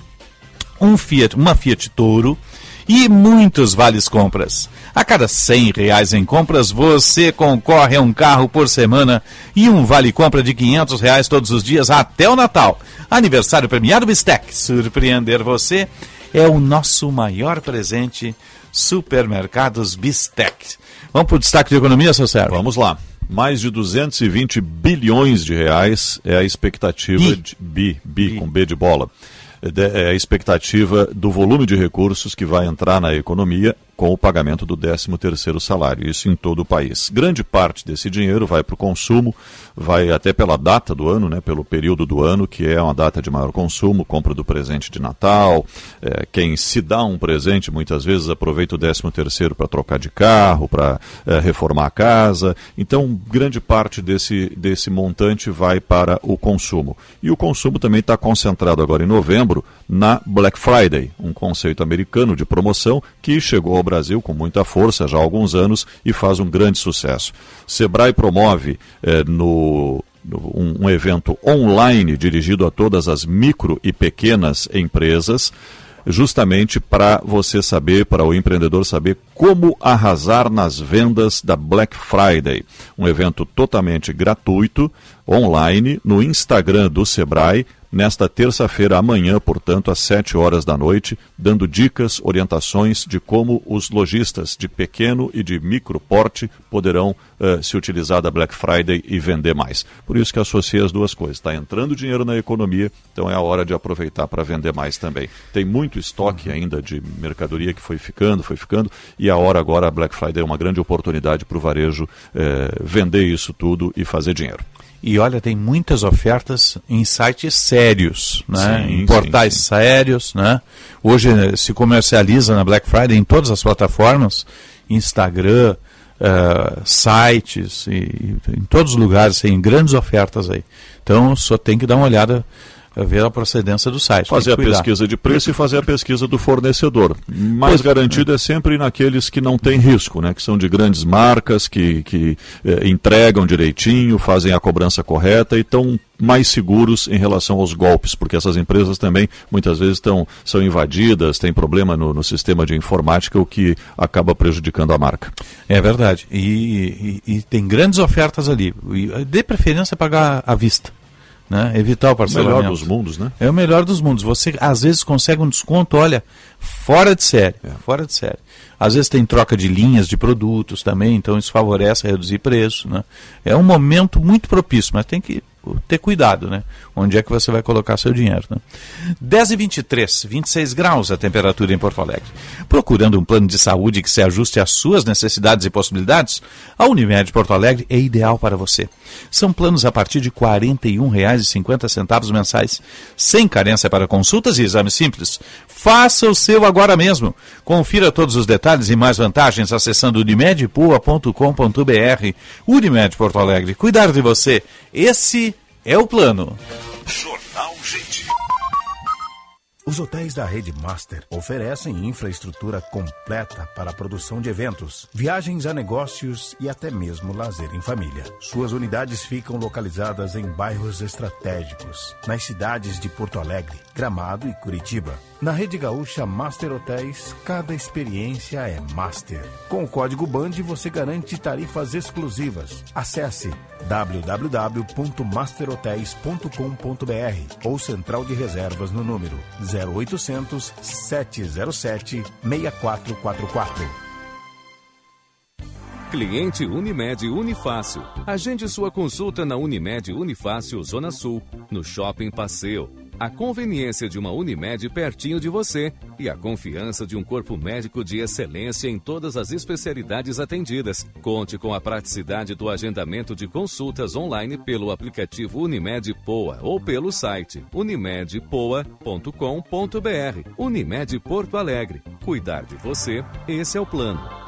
um Fiat, uma Fiat Toro e muitos vales compras. A cada 100 reais em compras, você concorre a um carro por semana e um vale compra de 500 reais todos os dias até o Natal. Aniversário premiado Bistec. Surpreender você é o nosso maior presente. Supermercados Bistec. Vamos para o destaque de economia, seu Sérgio? Vamos lá. Mais de 220 bilhões de reais é a expectativa Bi. de bi, bi, com B de bola. É a expectativa do volume de recursos que vai entrar na economia com o pagamento do 13º salário, isso em todo o país. Grande parte desse dinheiro vai para o consumo, vai até pela data do ano, né, pelo período do ano, que é uma data de maior consumo, compra do presente de Natal, é, quem se dá um presente muitas vezes aproveita o 13º para trocar de carro, para é, reformar a casa, então grande parte desse, desse montante vai para o consumo. E o consumo também está concentrado agora em novembro na Black Friday, um conceito americano de promoção que chegou ao Brasil com muita força já há alguns anos e faz um grande sucesso. Sebrae promove eh, no, um, um evento online dirigido a todas as micro e pequenas empresas justamente para você saber, para o empreendedor saber como arrasar nas vendas da Black Friday. Um evento totalmente gratuito, online, no Instagram do Sebrae, nesta terça-feira, amanhã, portanto, às 7 horas da noite, dando dicas, orientações de como os lojistas de pequeno e de micro porte poderão uh, se utilizar da Black Friday e vender mais. Por isso que associei as duas coisas. Está entrando dinheiro na economia, então é a hora de aproveitar para vender mais também. Tem muito estoque ainda de mercadoria que foi ficando, foi ficando, e a hora agora, a Black Friday é uma grande oportunidade para o varejo eh, vender isso tudo e fazer dinheiro. E olha, tem muitas ofertas em sites sérios, né? Sim, em portais sim, sim. sérios, né? Hoje eh, se comercializa na Black Friday em todas as plataformas, Instagram, eh, sites, e, e em todos os lugares tem grandes ofertas aí. Então só tem que dar uma olhada ver a procedência do site. Fazer a pesquisa de preço e fazer a pesquisa do fornecedor. Mais Pois- garantido é sempre naqueles que não têm risco, né? que são de grandes marcas, que, que eh, entregam direitinho, fazem a cobrança correta e estão mais seguros em relação aos golpes, porque essas empresas também muitas vezes estão, são invadidas, têm problema no, no sistema de informática, o que acaba prejudicando a marca. É verdade. E, e- e tem grandes ofertas ali. E, dê preferência pagar à vista. Né? Evitar o parcelamento. Melhor dos mundos, né? É o melhor dos mundos. Você às vezes consegue um desconto, olha, fora de série. Fora de série. Às vezes tem troca de linhas de produtos também, então isso favorece reduzir preço. Né? É um momento muito propício, mas tem que ter cuidado, né? Onde é que você vai colocar seu dinheiro, né? 10 e 23, 26 graus a temperatura em Porto Alegre. Procurando um plano de saúde que se ajuste às suas necessidades e possibilidades? A Unimed Porto Alegre é ideal para você. São planos a partir de R$ 41,50 mensais, sem carência para consultas e exames simples. Faça o seu agora mesmo. Confira todos os detalhes e mais vantagens acessando unimedpua.com.br. Unimed Porto Alegre, cuidar de você. Esse é o plano. Jornal Gente. Os hotéis da Rede Master oferecem infraestrutura completa para a produção de eventos, viagens a negócios e até mesmo lazer em família. Suas unidades ficam localizadas em bairros estratégicos, nas cidades de Porto Alegre, Gramado e Curitiba. Na Rede Gaúcha Master Hotéis, cada experiência é master. Com o código BAND você garante tarifas exclusivas. Acesse www.masterhotels.com.br ou central de reservas no número 0800 707 6444. Cliente Unimed Unifácil. Agende sua consulta na Unimed Unifácil Zona Sul, no Shopping Passeio. A conveniência de uma Unimed pertinho de você e a confiança de um corpo médico de excelência em todas as especialidades atendidas. Conte com a praticidade do agendamento de consultas online pelo aplicativo Unimed Poa ou pelo site unimedpoa.com.br. Unimed Porto Alegre. Cuidar de você, esse é o plano.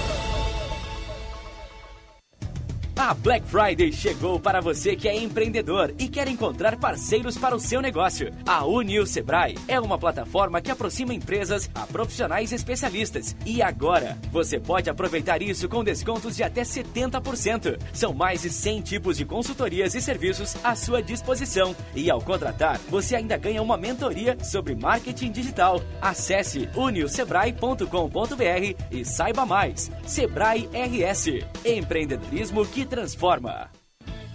A Black Friday chegou para você que é empreendedor e quer encontrar parceiros para o seu negócio. A Unil Sebrae é uma plataforma que aproxima empresas a profissionais especialistas. E agora, você pode aproveitar isso com descontos de até 70%. São mais de 100 tipos de consultorias e serviços à sua disposição. E ao contratar, você ainda ganha uma mentoria sobre marketing digital. Acesse unilsebrae.com.br e saiba mais. Sebrae RS. Empreendedorismo que transforma.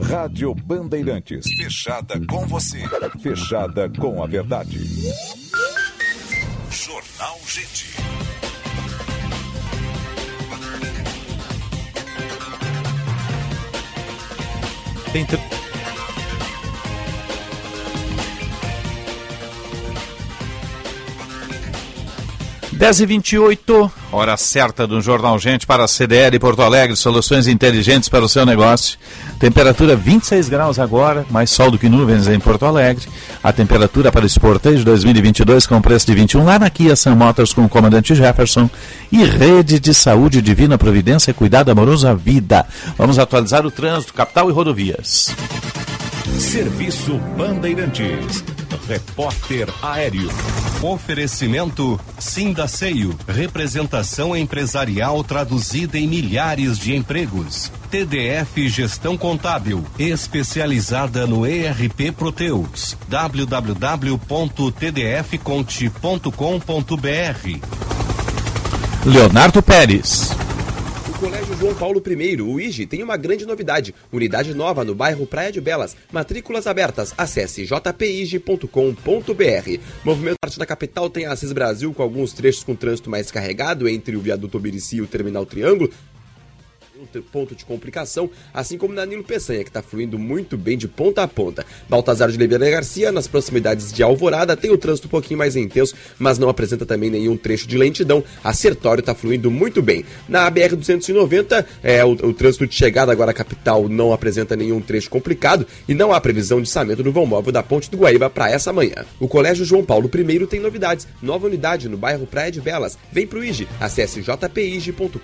Rádio Bandeirantes. Fechada com você. Fechada com a verdade. Jornal Gente. Tem tr... Dez e vinte e oito, hora certa do Jornal Gente para a CDL Porto Alegre, soluções inteligentes para o seu negócio. Temperatura 26 graus agora, mais sol do que nuvens em Porto Alegre. A temperatura para esse portejo 2022 com preço de 21 lá na Kia Sun Motors com o comandante Jefferson. E rede de saúde divina providência, cuidado amoroso à vida. Vamos atualizar o trânsito, capital e rodovias. Serviço Bandeirantes. Repórter Aéreo. Oferecimento Sindaceio. Representação empresarial traduzida em milhares de empregos. TDF Gestão Contábil. Especializada no ERP Proteus. www.tdfconte.com.br. Leonardo Pérez. Colégio João Paulo I, o IGE, tem uma grande novidade. Unidade nova no bairro Praia de Belas. Matrículas abertas. Acesse jpige.com.br. Movimento Arte da Capital tem a Assis Brasil com alguns trechos com trânsito mais carregado entre o viaduto Obirici e o terminal Triângulo ponto de complicação, assim como Danilo Peçanha, que está fluindo muito bem de ponta a ponta. Baltazar de Oliveira Garcia, nas proximidades de Alvorada, tem o trânsito um pouquinho mais intenso, mas não apresenta também nenhum trecho de lentidão. A Sertório está fluindo muito bem. Na BR-290, é, o, o, trânsito de chegada agora à capital não apresenta nenhum trecho complicado e não há previsão de içamento do vão móvel da Ponte do Guaíba para essa manhã. O Colégio João Paulo I tem novidades. Nova unidade no bairro Praia de Belas. Vem pro IGE. Acesse jpige.com.br.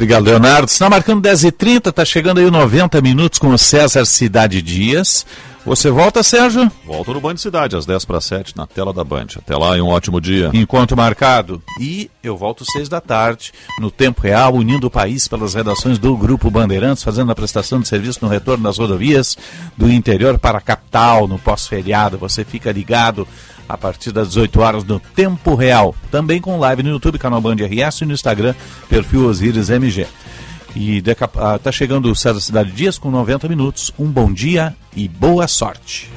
Obrigado, Leonardo. Está marcando 10h30, está chegando aí o 90 minutos com o César Cidade Dias. Você volta, Sérgio? Volto no Band Cidade, às 10 para 7, na tela da Band. Até lá e um ótimo dia. Encontro marcado. E eu volto às 6 da tarde, no tempo real, unindo o país pelas redações do Grupo Bandeirantes, fazendo a prestação de serviço no retorno das rodovias do interior para a capital, no pós-feriado. Você fica ligado a partir das 18 horas no Tempo Real. Também com live no YouTube, canal Band RS e no Instagram, perfil Osiris MG. E está chegando o César Cidade Dias com 90 minutos. Um bom dia e boa sorte.